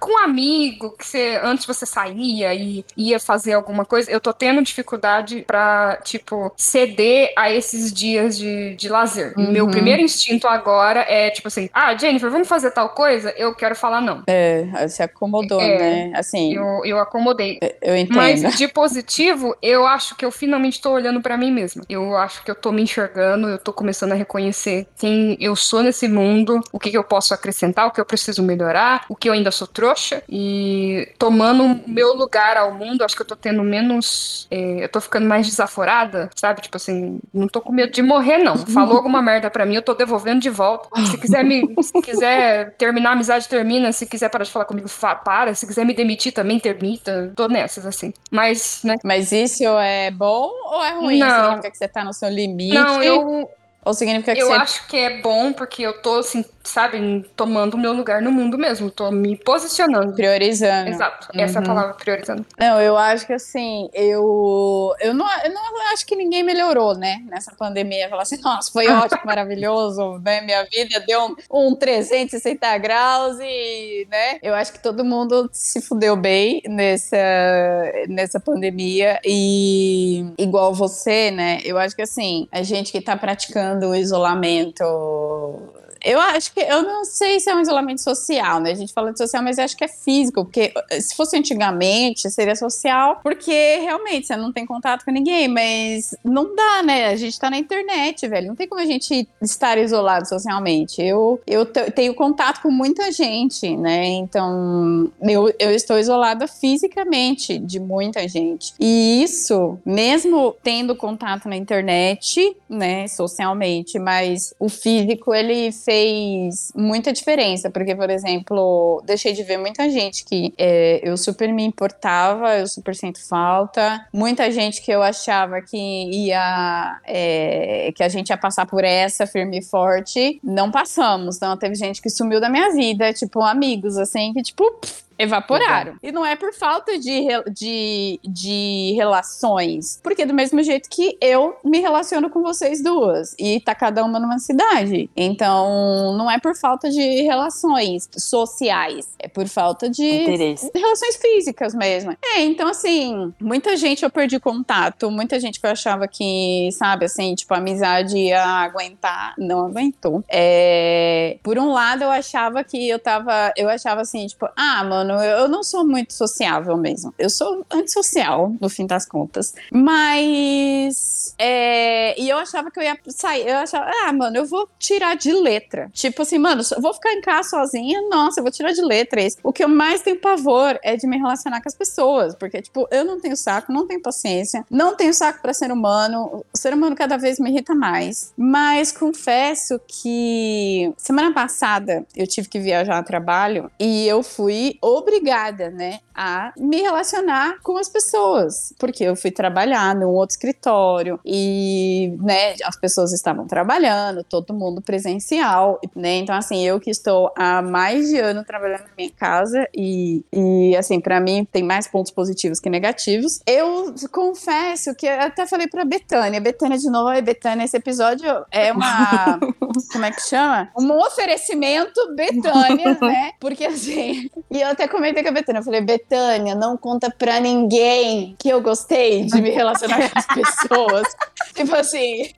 com um amigo, que você, antes você saía e ia fazer alguma coisa, eu tô tendo dificuldade pra, tipo, ceder a esses dias de, de lazer.
Uhum.
Meu primeiro instinto agora é, tipo assim, ah, Jennifer, vamos fazer tal coisa? Eu quero falar não.
É, se acomodou,
É,
né? Assim, eu,
Eu, eu acomodei.
entendo.
Mas de positivo, eu acho que eu finalmente tô olhando pra mim mesma. Eu acho que eu tô me enxergando, eu tô começando a reconhecer quem eu sou nesse mundo, o que, que eu posso acrescentar, o que eu preciso melhorar, o que eu ainda sou trouxa e tomando o meu lugar ao mundo, acho que eu tô tendo menos, é, eu tô ficando mais desaforada, sabe? Tipo assim, não tô com medo de morrer não. Falou alguma merda pra mim, eu tô devolvendo de volta. Se quiser me, se quiser terminar a amizade termina, se quiser parar de falar comigo, para, se quiser me demitir também, termita. Tô nessas assim. Mas, né?
Mas isso é bom ou é ruim?
Não.
Significa que você tá no seu limite?
Não, eu,
Ou significa que
eu
você
acho que é bom porque eu tô, assim, sabe, tomando o meu lugar no mundo mesmo. Tô me posicionando.
priorizando?
Exato, essa é a
Uhum.
palavra, priorizando.
Não, eu acho que assim, eu, eu, não, eu não acho que ninguém melhorou, né? Nessa pandemia. Falar assim, nossa, foi ótimo, maravilhoso, né? Minha vida deu um, um 360 graus e, né? Eu acho que todo mundo se fudeu bem nessa, nessa pandemia e igual você, né? Eu acho que assim, a gente que tá praticando o isolamento eu acho que eu não sei se é um isolamento social, né? A gente fala de social, mas eu acho que é físico, porque eh, se fosse antigamente, seria social, porque realmente você não tem contato com ninguém, mas não dá, né? A gente tá na internet, velho. Não tem como a gente estar isolado socialmente. Eu, eu te- tenho contato com muita gente, né? Então, eu, eu estou isolada fisicamente de muita gente. E isso, mesmo tendo contato na internet, né, socialmente, mas o físico, ele fez muita diferença, porque, por exemplo, deixei de ver muita gente que é, eu super me importava, eu super sinto falta, muita gente que eu achava que ia, é, que a gente ia passar por essa firme e forte, não passamos, então teve gente que sumiu da minha vida, tipo, amigos, assim, que tipo, pff, evaporaram. E não é por falta de, de, de relações, porque do mesmo jeito que eu me relaciono com vocês duas, e tá cada uma numa cidade. Então, não é por falta de relações sociais, é por falta de
Interesse.
relações físicas mesmo. É, então assim, muita gente eu perdi contato, muita gente que eu achava que, sabe, assim, tipo, a amizade ia aguentar, não aguentou. É, por um lado, eu achava que eu tava, eu achava assim, tipo, ah, mano, eu, não sou muito sociável mesmo. Eu sou antissocial, no fim das contas. Mas, é, e eu achava que eu ia sair, eu achava, ah, mano, eu vou tirar de letra. Tipo assim, mano, eu vou ficar em casa sozinha, nossa, eu vou tirar de letra. O que eu mais tenho pavor é de me relacionar com as pessoas, porque, tipo, eu não tenho saco, não tenho paciência, não tenho saco pra ser humano. O ser humano cada vez me irrita mais. Mas confesso que semana passada eu tive que viajar a trabalho e eu fui obrigada, né, a me relacionar com as pessoas, porque eu fui trabalhar num outro escritório e, né, as pessoas estavam trabalhando, todo mundo presencial, né? Então, assim, eu que estou há mais de ano trabalhando na minha casa e, e assim, para mim tem mais pontos positivos que negativos. Eu confesso que eu até falei pra Betânia, Betânia de novo, Betânia, esse episódio é uma, como é que chama? Um oferecimento Betânia, né? Porque assim, e eu até comentei com a Betânia, eu falei, Betânia, não conta pra ninguém que eu gostei de me relacionar com as pessoas. tipo assim,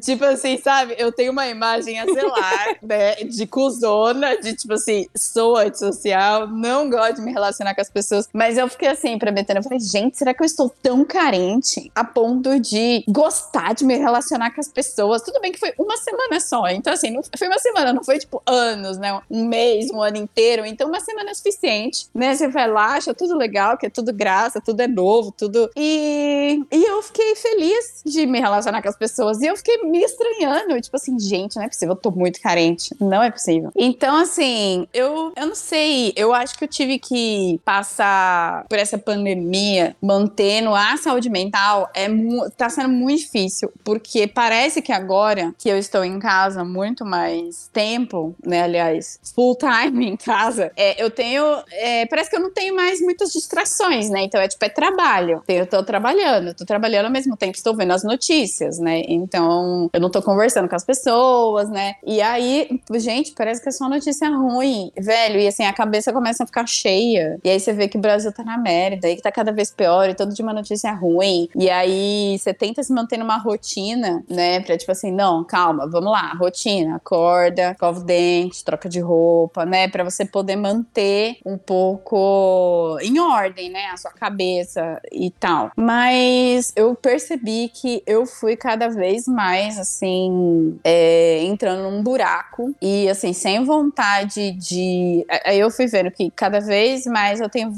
tipo assim, sabe? Eu tenho uma imagem a zelar, né? De cuzona, de tipo assim, sou antissocial, não gosto de me relacionar com as pessoas. Mas eu fiquei assim pra Betânia, eu falei, gente, será que eu estou tão carente a ponto de gostar de me relacionar com as pessoas? Tudo bem que foi uma semana só, então assim, não, foi uma semana, não foi tipo anos, né? Um mês, um ano inteiro. Então uma semana é suficiente, né? Você vai lá, acha tudo legal, que é tudo graça, tudo é novo, tudo. E, e eu fiquei feliz de me relacionar com as pessoas. E eu fiquei me estranhando. Tipo assim, gente, não é possível, eu tô muito carente. Não é possível. Então, assim, eu, eu não sei. Eu acho que eu tive que passar por essa pandemia mantendo a saúde mental. É, tá sendo muito difícil, porque parece que agora que eu estou em casa muito mais tempo, né? Aliás, full time em casa, é, eu tenho. É, parece que eu não tenho mais muitas distrações, né? Então é tipo, é trabalho. Eu tô trabalhando, tô trabalhando ao mesmo tempo, estou vendo as notícias, né? Então eu não tô conversando com as pessoas, né? E aí, gente, parece que é só notícia ruim, velho. E assim, a cabeça começa a ficar cheia. E aí você vê que o Brasil tá na merda, e que tá cada vez pior, e todo dia uma notícia ruim. E aí você tenta se manter numa rotina, né? Pra tipo assim, não, calma, vamos lá, rotina, acorda, escova o dente, troca de roupa, né? Pra você poder manter um pouco em ordem, né? A sua cabeça e tal. Mas eu percebi que eu fui cada vez mais, assim, é, entrando num buraco e, assim, sem vontade de. Aí eu fui vendo que cada vez mais eu tenho.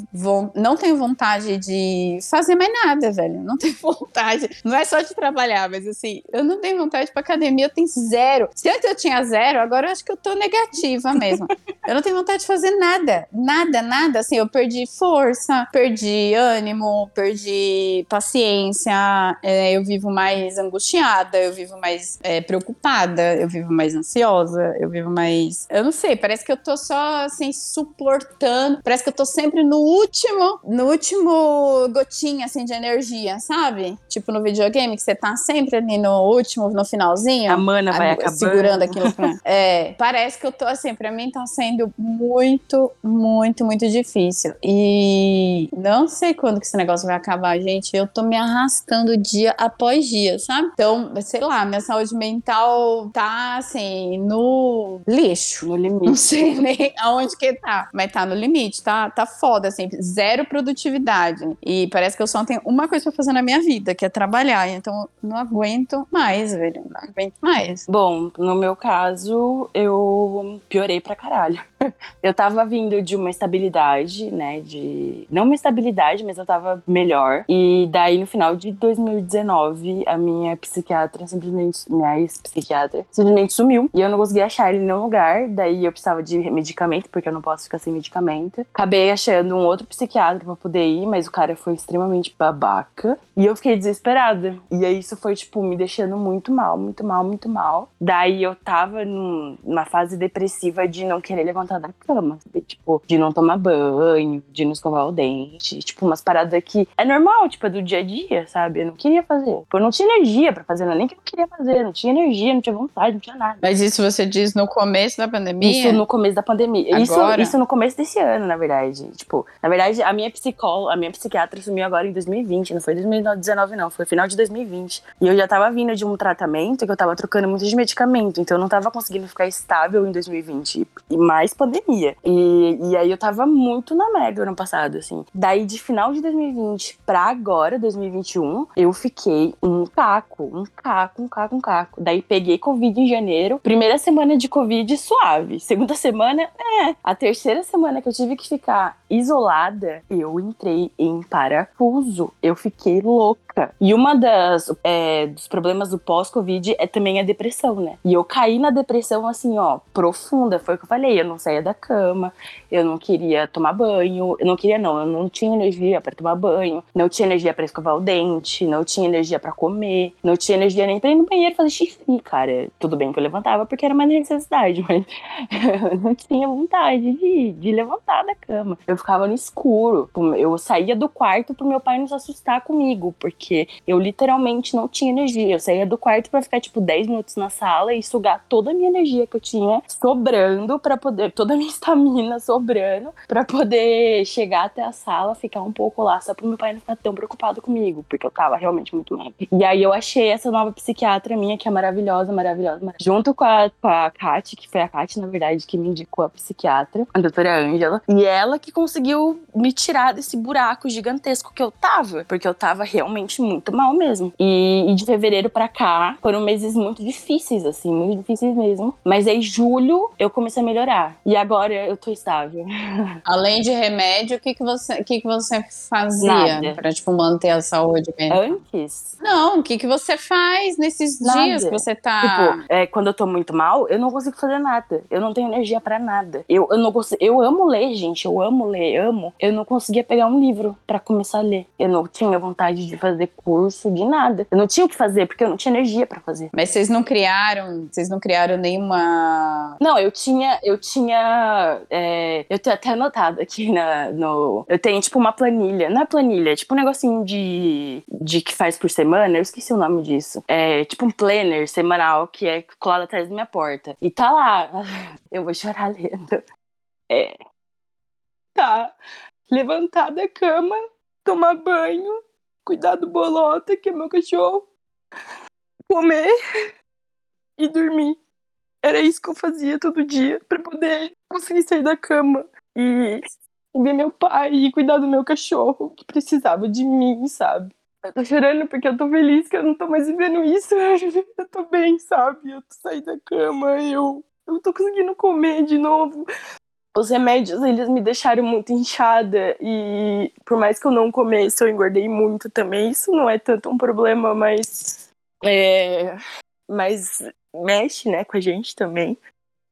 Não tenho vontade de fazer mais nada, velho. Não tenho vontade. Não é só de trabalhar, mas, assim, eu não tenho vontade pra academia, eu tenho zero. Se antes eu tinha zero, agora eu acho que eu tô negativa mesmo. eu não tenho vontade de fazer nada. Nada, nada. Assim, eu perdi força, perdi ânimo, perdi paciência, é, eu vivo mais angustiada, eu vivo mais é, preocupada, eu vivo mais ansiosa, eu vivo mais. Eu não sei, parece que eu tô só assim, suportando. Parece que eu tô sempre no último, no último gotinha assim de energia, sabe? Tipo no videogame, que você tá sempre ali no último, no finalzinho.
A mana vai acabando.
Segurando aquilo pra... É, parece que eu tô assim, pra mim tá sendo muito, muito, muito difícil. E não sei quando que esse negócio vai acabar, gente. Eu tô me arrastando dia após dia, sabe? Então, sei lá, minha saúde mental tá assim, no lixo.
No limite.
Não sei nem aonde que tá, mas tá no limite, tá, tá foda, assim, zero produtividade. E parece que eu só tenho uma coisa pra fazer na minha vida, que é trabalhar. Então, não aguento mais, velho. Não aguento mais.
Bom, no meu caso, eu piorei pra caralho. eu tava vindo de uma estabilidade, né? De. Não uma estabilidade, mas eu tava melhor. E daí, no final de 2019, a minha psiquiatra simplesmente. Minha ex-psiquiatra simplesmente sumiu. E eu não conseguia achar ele em nenhum lugar. Daí eu precisava de medicamento, porque eu não posso ficar sem medicamento. Acabei achando um outro psiquiatra pra poder ir, mas o cara foi extremamente babaca. E eu fiquei desesperada. E aí isso foi, tipo, me deixando muito mal, muito mal, muito mal. Daí eu tava numa fase depressiva de não querer levantar da cama, sabe? Tipo, de não tomar banho, de não escovar o dente. Tipo, umas paradas que é normal, tipo, é do dia a dia, sabe? Eu não queria fazer. Tipo, eu não tinha energia pra fazer, não é nem que eu queria fazer. Não tinha energia, não tinha vontade, não tinha nada.
Mas isso você diz no começo da pandemia?
Isso no começo da pandemia. Isso,
Agora?
isso no começo desse ano, na verdade. Tipo, na verdade, a minha psicóloga, a minha psiquiatra sumiu agora em 2020, não foi 2019, não. Foi final de 2020. E eu já tava vindo de um tratamento que eu tava trocando muito de medicamento. Então eu não tava conseguindo ficar estável em 2020. E mais pandemia. E, e aí eu tava muito na merda ano passado, assim. Daí de final de 2020 pra agora, 2021, eu fiquei um caco, um caco, um caco, um caco. Daí peguei Covid em janeiro. Primeira semana de Covid, suave. Segunda semana, é. A terceira semana que eu tive que ficar isolada, eu entrei em parafuso. Eu fiquei louca. E uma das é, dos problemas do pós-Covid é também a depressão, né? E eu caí na depressão assim, ó, profunda. Foi o que eu falei. Eu não saía da cama, eu não queria tomar banho. Eu não queria, não. Eu não tinha energia para tomar banho, não tinha energia para escovar o dente, não tinha energia para comer, não tinha energia nem pra ir no banheiro fazer xixi, cara. Tudo bem que eu levantava porque era uma necessidade, mas eu não tinha vontade de, de levantar da cama. Eu ficava no escuro. Eu saía do quarto pro meu pai não se assustar comigo, porque eu literalmente não tinha energia. Eu saía do quarto para ficar, tipo, 10 minutos na sala e sugar toda a minha energia que eu tinha sobrando para poder, toda a minha estamina sobrando para poder chegar até a sala, ficar um pouco lá, só pro meu pai não ficar tão preocupado comigo, porque eu tava realmente muito mal. E aí eu achei essa nova psiquiatra minha, que é maravilhosa, maravilhosa, maravilhosa. junto com a, com a Kate, que foi a Kate, na verdade, que me indicou a psiquiatra, a doutora Ângela, e ela que conseguiu me tirar desse buraco gigantesco que eu tava, porque eu tava realmente muito mal mesmo. E, e de fevereiro para cá foram meses muito difíceis, assim, muito difíceis mesmo. Mas aí, julho, eu comecei a melhorar. E agora eu tô estável.
Além de remédio, o que, que, você, que, que você fazia para tipo, manter a saúde mental?
Antes?
Não, o que, que você faz nesses nada. dias que você tá.
Tipo, é, quando eu tô muito mal, eu não consigo fazer nada. Eu não tenho energia para nada. Eu, eu não consigo. Eu amo ler, gente. Eu amo ler, amo. Eu não conseguia pegar um livro para começar a ler. Eu não tinha vontade de fazer curso, de nada. Eu não tinha o que fazer, porque eu não tinha energia para fazer.
Mas vocês não criaram. Vocês não criaram nenhuma.
Não, eu tinha. Eu tinha. É, eu tenho até anotado aqui na, no. Eu tenho, tipo, uma planilha. Não é planilha, é tipo um negocinho de, de que faz por semana. Eu esqueci o nome disso. É tipo um planner semanal que é colado atrás da minha porta. E tá lá. Eu vou chorar lendo. É. Tá. Levantar da cama, tomar banho, cuidar do bolota, que é meu cachorro, comer e dormir. Era isso que eu fazia todo dia para poder conseguir sair da cama e ver meu pai e cuidar do meu cachorro que precisava de mim, sabe? Eu tô chorando porque eu tô feliz que eu não tô mais vivendo isso. Eu tô bem, sabe? Eu tô saí da cama, eu, eu tô conseguindo comer de novo. Os remédios, eles me deixaram muito inchada e por mais que eu não comesse, eu engordei muito também. Isso não é tanto um problema, mas é, mas mexe, né, com a gente também.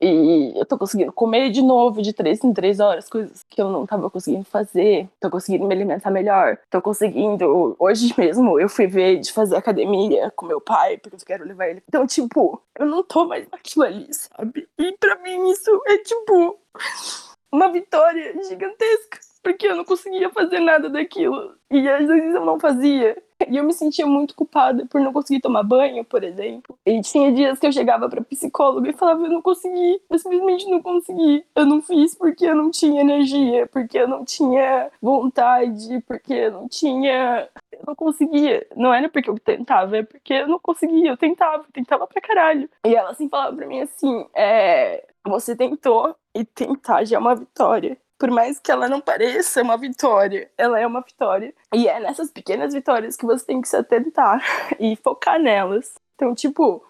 E eu tô conseguindo comer de novo de três em três horas, coisas que eu não tava conseguindo fazer. Tô conseguindo me alimentar melhor. Tô conseguindo. Hoje mesmo eu fui ver de fazer academia com meu pai, porque eu quero levar ele. Então, tipo, eu não tô mais naquilo ali, sabe? E pra mim isso é tipo uma vitória gigantesca. Porque eu não conseguia fazer nada daquilo. E às vezes eu não fazia. E eu me sentia muito culpada por não conseguir tomar banho, por exemplo. E tinha dias que eu chegava pra psicóloga e falava: Eu não consegui, eu simplesmente não consegui. Eu não fiz porque eu não tinha energia, porque eu não tinha vontade, porque eu não tinha. Eu não conseguia. Não era porque eu tentava, é porque eu não conseguia. Eu tentava, tentava pra caralho. E ela assim falava pra mim assim: É. Você tentou e tentar já é uma vitória por mais que ela não pareça uma vitória, ela é uma vitória. E é nessas pequenas vitórias que você tem que se atentar e focar nelas. Então, tipo,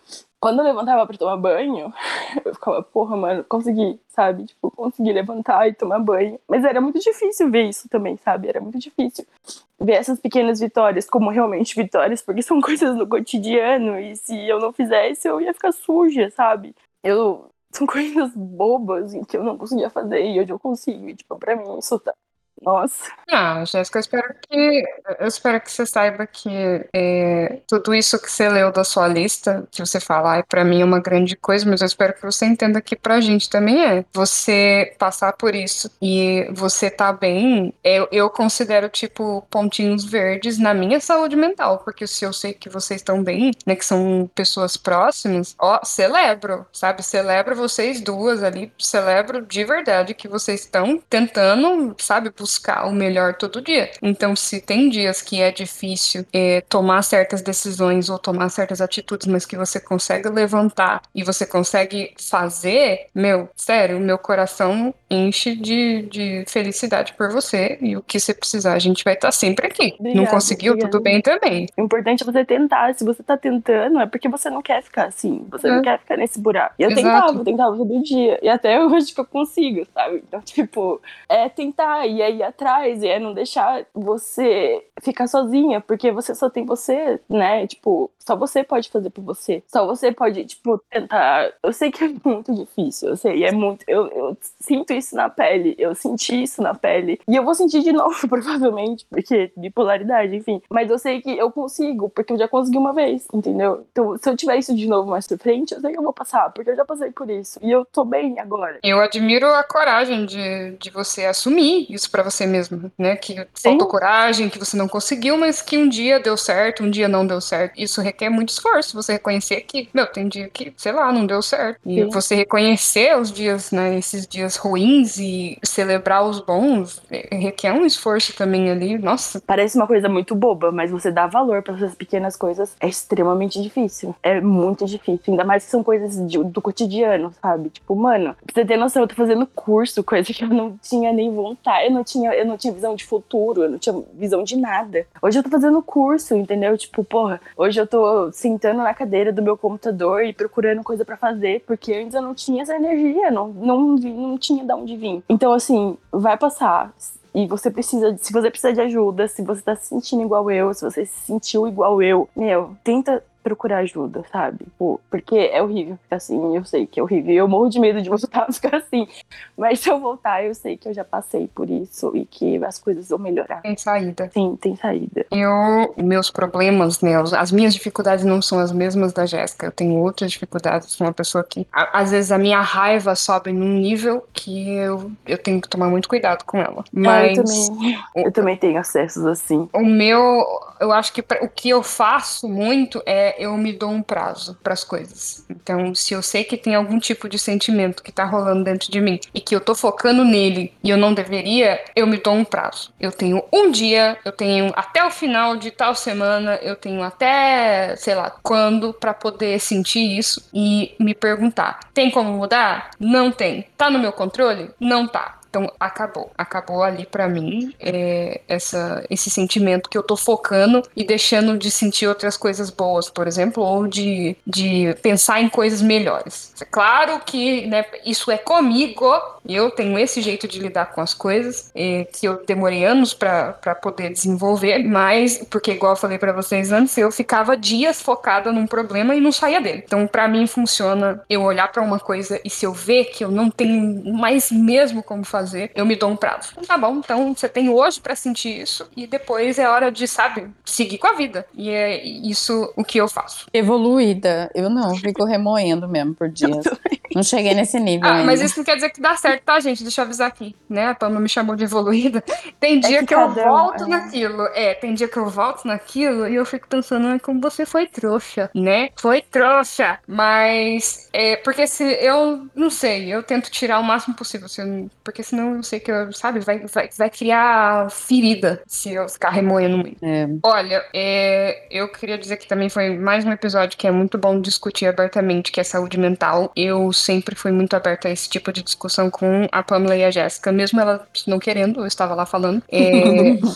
quando eu levantava pra tomar banho, eu ficava, porra, mano, consegui, sabe? Tipo, consegui levantar e tomar banho. Mas era muito difícil ver isso também, sabe? Era muito difícil ver essas pequenas vitórias como realmente vitórias, porque são coisas no cotidiano e se eu não fizesse, eu ia ficar suja, sabe? Eu são coisas bobas que eu não conseguia fazer e hoje eu consigo. E, tipo, pra mim isso tá nossa.
Ah, Jéssica, eu espero que eu espero que você saiba que é, tudo isso que você leu da sua lista, que você fala, é para mim é uma grande coisa, mas eu espero que você entenda que pra gente também é. Você passar por isso e você tá bem, eu, eu considero tipo pontinhos verdes na minha saúde mental, porque se eu sei que vocês estão bem, né, que são pessoas próximas, ó, celebro, sabe? Celebro vocês duas ali, celebro de verdade que vocês estão tentando, sabe, buscar o melhor todo dia. Então, se tem dias que é difícil é, tomar certas decisões ou tomar certas atitudes, mas que você consegue levantar e você consegue fazer, meu, sério, meu coração enche de, de felicidade por você e o que você precisar, a gente vai estar sempre aqui. Obrigada, não conseguiu, obrigada. tudo bem também.
O importante é você tentar. Se você tá tentando, é porque você não quer ficar assim. Você é. não quer ficar nesse buraco. E eu Exato. tentava, eu tentava todo dia. E até hoje que eu consigo, sabe? Então, tipo, é tentar e aí ir atrás e é não deixar você ficar sozinha, porque você só tem você, né? Tipo, só você pode fazer por você. Só você pode, tipo, tentar. Eu sei que é muito difícil, eu sei, é muito. Eu, eu sinto isso na pele, eu senti isso na pele. E eu vou sentir de novo, provavelmente, porque bipolaridade, enfim. Mas eu sei que eu consigo, porque eu já consegui uma vez, entendeu? Então, se eu tiver isso de novo mais pra frente, eu sei que eu vou passar, porque eu já passei por isso. E eu tô bem agora.
Eu admiro a coragem de, de você assumir isso para você mesmo, né? Que faltou Sim. coragem, que você não conseguiu, mas que um dia deu certo, um dia não deu certo. Isso requer muito esforço, você reconhecer que, meu, tem dia que, sei lá, não deu certo. E Sim. você reconhecer os dias, né, esses dias ruins e celebrar os bons, é, requer um esforço também ali, nossa.
Parece uma coisa muito boba, mas você dá valor para essas pequenas coisas é extremamente difícil. É muito difícil, ainda mais que são coisas de, do cotidiano, sabe? Tipo, mano, pra você ter noção, eu tô fazendo curso, coisa que eu não tinha nem vontade, eu não tinha, eu não tinha visão de futuro, eu não tinha visão de nada. Hoje eu tô fazendo curso, entendeu? Tipo, porra, hoje eu tô sentando na cadeira do meu computador e procurando coisa para fazer, porque antes eu não tinha essa energia, não, não, não tinha de onde vir. Então, assim, vai passar e você precisa, se você precisa de ajuda, se você tá se sentindo igual eu, se você se sentiu igual eu, meu, tenta procurar ajuda, sabe? Pô, porque é horrível ficar assim, eu sei que é horrível. Eu morro de medo de voltar a ficar assim. Mas se eu voltar, eu sei que eu já passei por isso e que as coisas vão melhorar.
Tem saída.
Sim, tem saída.
Eu, meus problemas, né? As minhas dificuldades não são as mesmas da Jéssica. Eu tenho outras dificuldades. Sou uma pessoa que, às vezes, a minha raiva sobe num nível que eu, eu tenho que tomar muito cuidado com ela. Mas.
É, eu, também, eu também tenho acessos assim.
O meu, eu acho que o que eu faço muito é eu me dou um prazo para as coisas. Então, se eu sei que tem algum tipo de sentimento que tá rolando dentro de mim e que eu tô focando nele e eu não deveria, eu me dou um prazo. Eu tenho um dia, eu tenho até o final de tal semana, eu tenho até, sei lá, quando para poder sentir isso e me perguntar: tem como mudar? Não tem. Tá no meu controle? Não tá. Então acabou, acabou ali para mim é, essa, esse sentimento que eu tô focando e deixando de sentir outras coisas boas, por exemplo, ou de, de pensar em coisas melhores. É claro que né, isso é comigo, eu tenho esse jeito de lidar com as coisas é, que eu demorei anos para poder desenvolver, mas porque igual eu falei para vocês antes, eu ficava dias focada num problema e não saía dele. Então para mim funciona eu olhar para uma coisa e se eu ver que eu não tenho mais mesmo como fazer fazer, eu me dou um prazo. Tá bom, então você tem hoje para sentir isso e depois é hora de, sabe, seguir com a vida. E é isso o que eu faço.
Evoluída. Eu não, fico remoendo mesmo por dias. Não cheguei nesse nível. Ah, ainda.
mas isso não quer dizer que dá certo, tá, gente? Deixa eu avisar aqui, né? A Pama me chamou de evoluída. Tem dia é que, que eu volto é. naquilo. É, tem dia que eu volto naquilo e eu fico pensando, ah, como você foi trouxa, né? Foi trouxa. Mas, é, porque se eu, não sei, eu tento tirar o máximo possível. Porque se senão eu sei que, eu, sabe, vai, vai, vai criar ferida se eu ficar remoendo muito. É. Olha, é, eu queria dizer que também foi mais um episódio que é muito bom discutir abertamente, que é saúde mental. Eu sempre fui muito aberta a esse tipo de discussão com a Pamela e a Jéssica, mesmo ela não querendo, eu estava lá falando. É,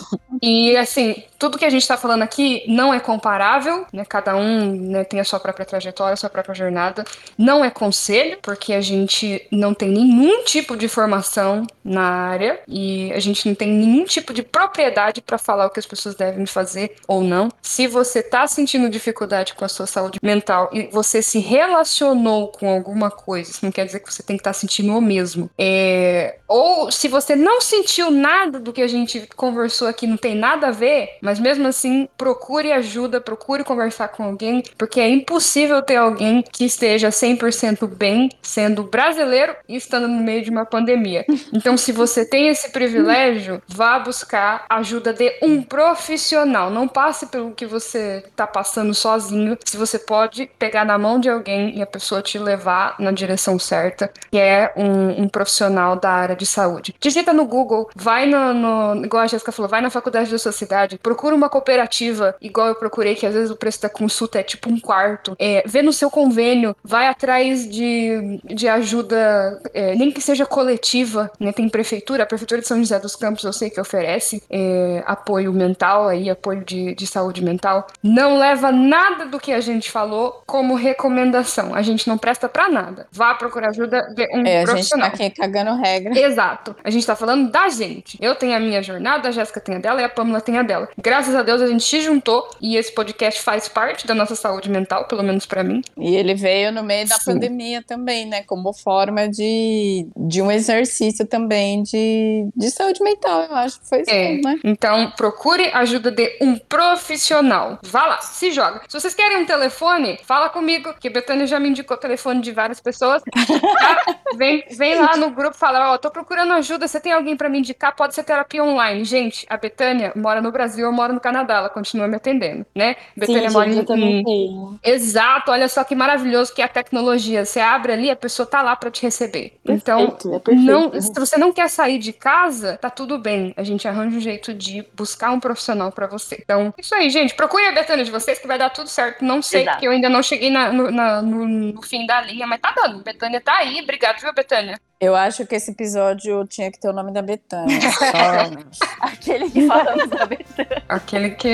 e assim, tudo que a gente está falando aqui não é comparável, né? Cada um né, tem a sua própria trajetória, a sua própria jornada. Não é conselho, porque a gente não tem nenhum tipo de formação na área e a gente não tem nenhum tipo de propriedade para falar o que as pessoas devem fazer ou não. Se você está sentindo dificuldade com a sua saúde mental e você se relacionou com alguma coisa, isso não quer dizer que você tem que estar tá sentindo o mesmo. É... Ou se você não sentiu nada do que a gente conversou aqui, não tem nada a ver, mas mesmo assim, procure ajuda, procure conversar com alguém, porque é impossível ter alguém que esteja 100% bem sendo brasileiro e estando no meio de uma pandemia. Então, se você tem esse privilégio, vá buscar ajuda de um profissional. Não passe pelo que você está passando sozinho. Se você pode pegar na mão de alguém e a pessoa te levar na, direção certa, que é um, um profissional da área de saúde. Digita no Google, vai no, no, igual a Jéssica falou, vai na faculdade da sua cidade, procura uma cooperativa, igual eu procurei, que às vezes o preço da consulta é tipo um quarto. É, vê no seu convênio, vai atrás de, de ajuda, é, nem que seja coletiva, né? Tem prefeitura, a prefeitura de São José dos Campos eu sei que oferece é, apoio mental aí, apoio de, de saúde mental. Não leva nada do que a gente falou como recomendação. A gente não presta para nada. Vá procurar ajuda de um
é,
profissional.
A gente tá aqui cagando regra.
Exato. A gente tá falando da gente. Eu tenho a minha jornada, a Jéssica tem a dela e a Pamela tem a dela. Graças a Deus a gente se juntou e esse podcast faz parte da nossa saúde mental, pelo menos para mim.
E ele veio no meio da Sim. pandemia também, né? Como forma de, de um exercício também de, de saúde mental, eu acho que foi isso, é. né?
Então, procure ajuda de um profissional. Vá lá, se joga. Se vocês querem um telefone, fala comigo, que a Betânia já me indicou o telefone de várias pessoas. Tá? vem, vem lá no grupo fala, ó, oh, tô procurando ajuda, você tem alguém para me indicar? Pode ser terapia online. Gente, a Betânia mora no Brasil, eu moro no Canadá, ela continua me atendendo, né?
Betânia mora em... Tenho.
Exato, olha só que maravilhoso que é a tecnologia. Você abre ali, a pessoa tá lá para te receber. Perfeito, então, é perfeito. não, se você não quer sair de casa, tá tudo bem. A gente arranja um jeito de buscar um profissional para você. Então, isso aí, gente. Procure a Betânia de vocês que vai dar tudo certo. Não sei, Exato. porque eu ainda não cheguei na, no, na, no, no, fim da linha, mas tá dando. Betânia tá aí. Obrigado, viu, Betânia?
Eu acho que esse episódio tinha que ter o nome da Betânia.
aquele que falamos da Betânia.
Aquele que,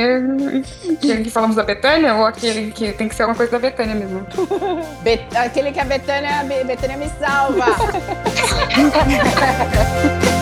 aquele que falamos da Betânia ou aquele que tem que ser alguma coisa da Betânia mesmo?
Bet... Aquele que a Betânia, Betânia me salva.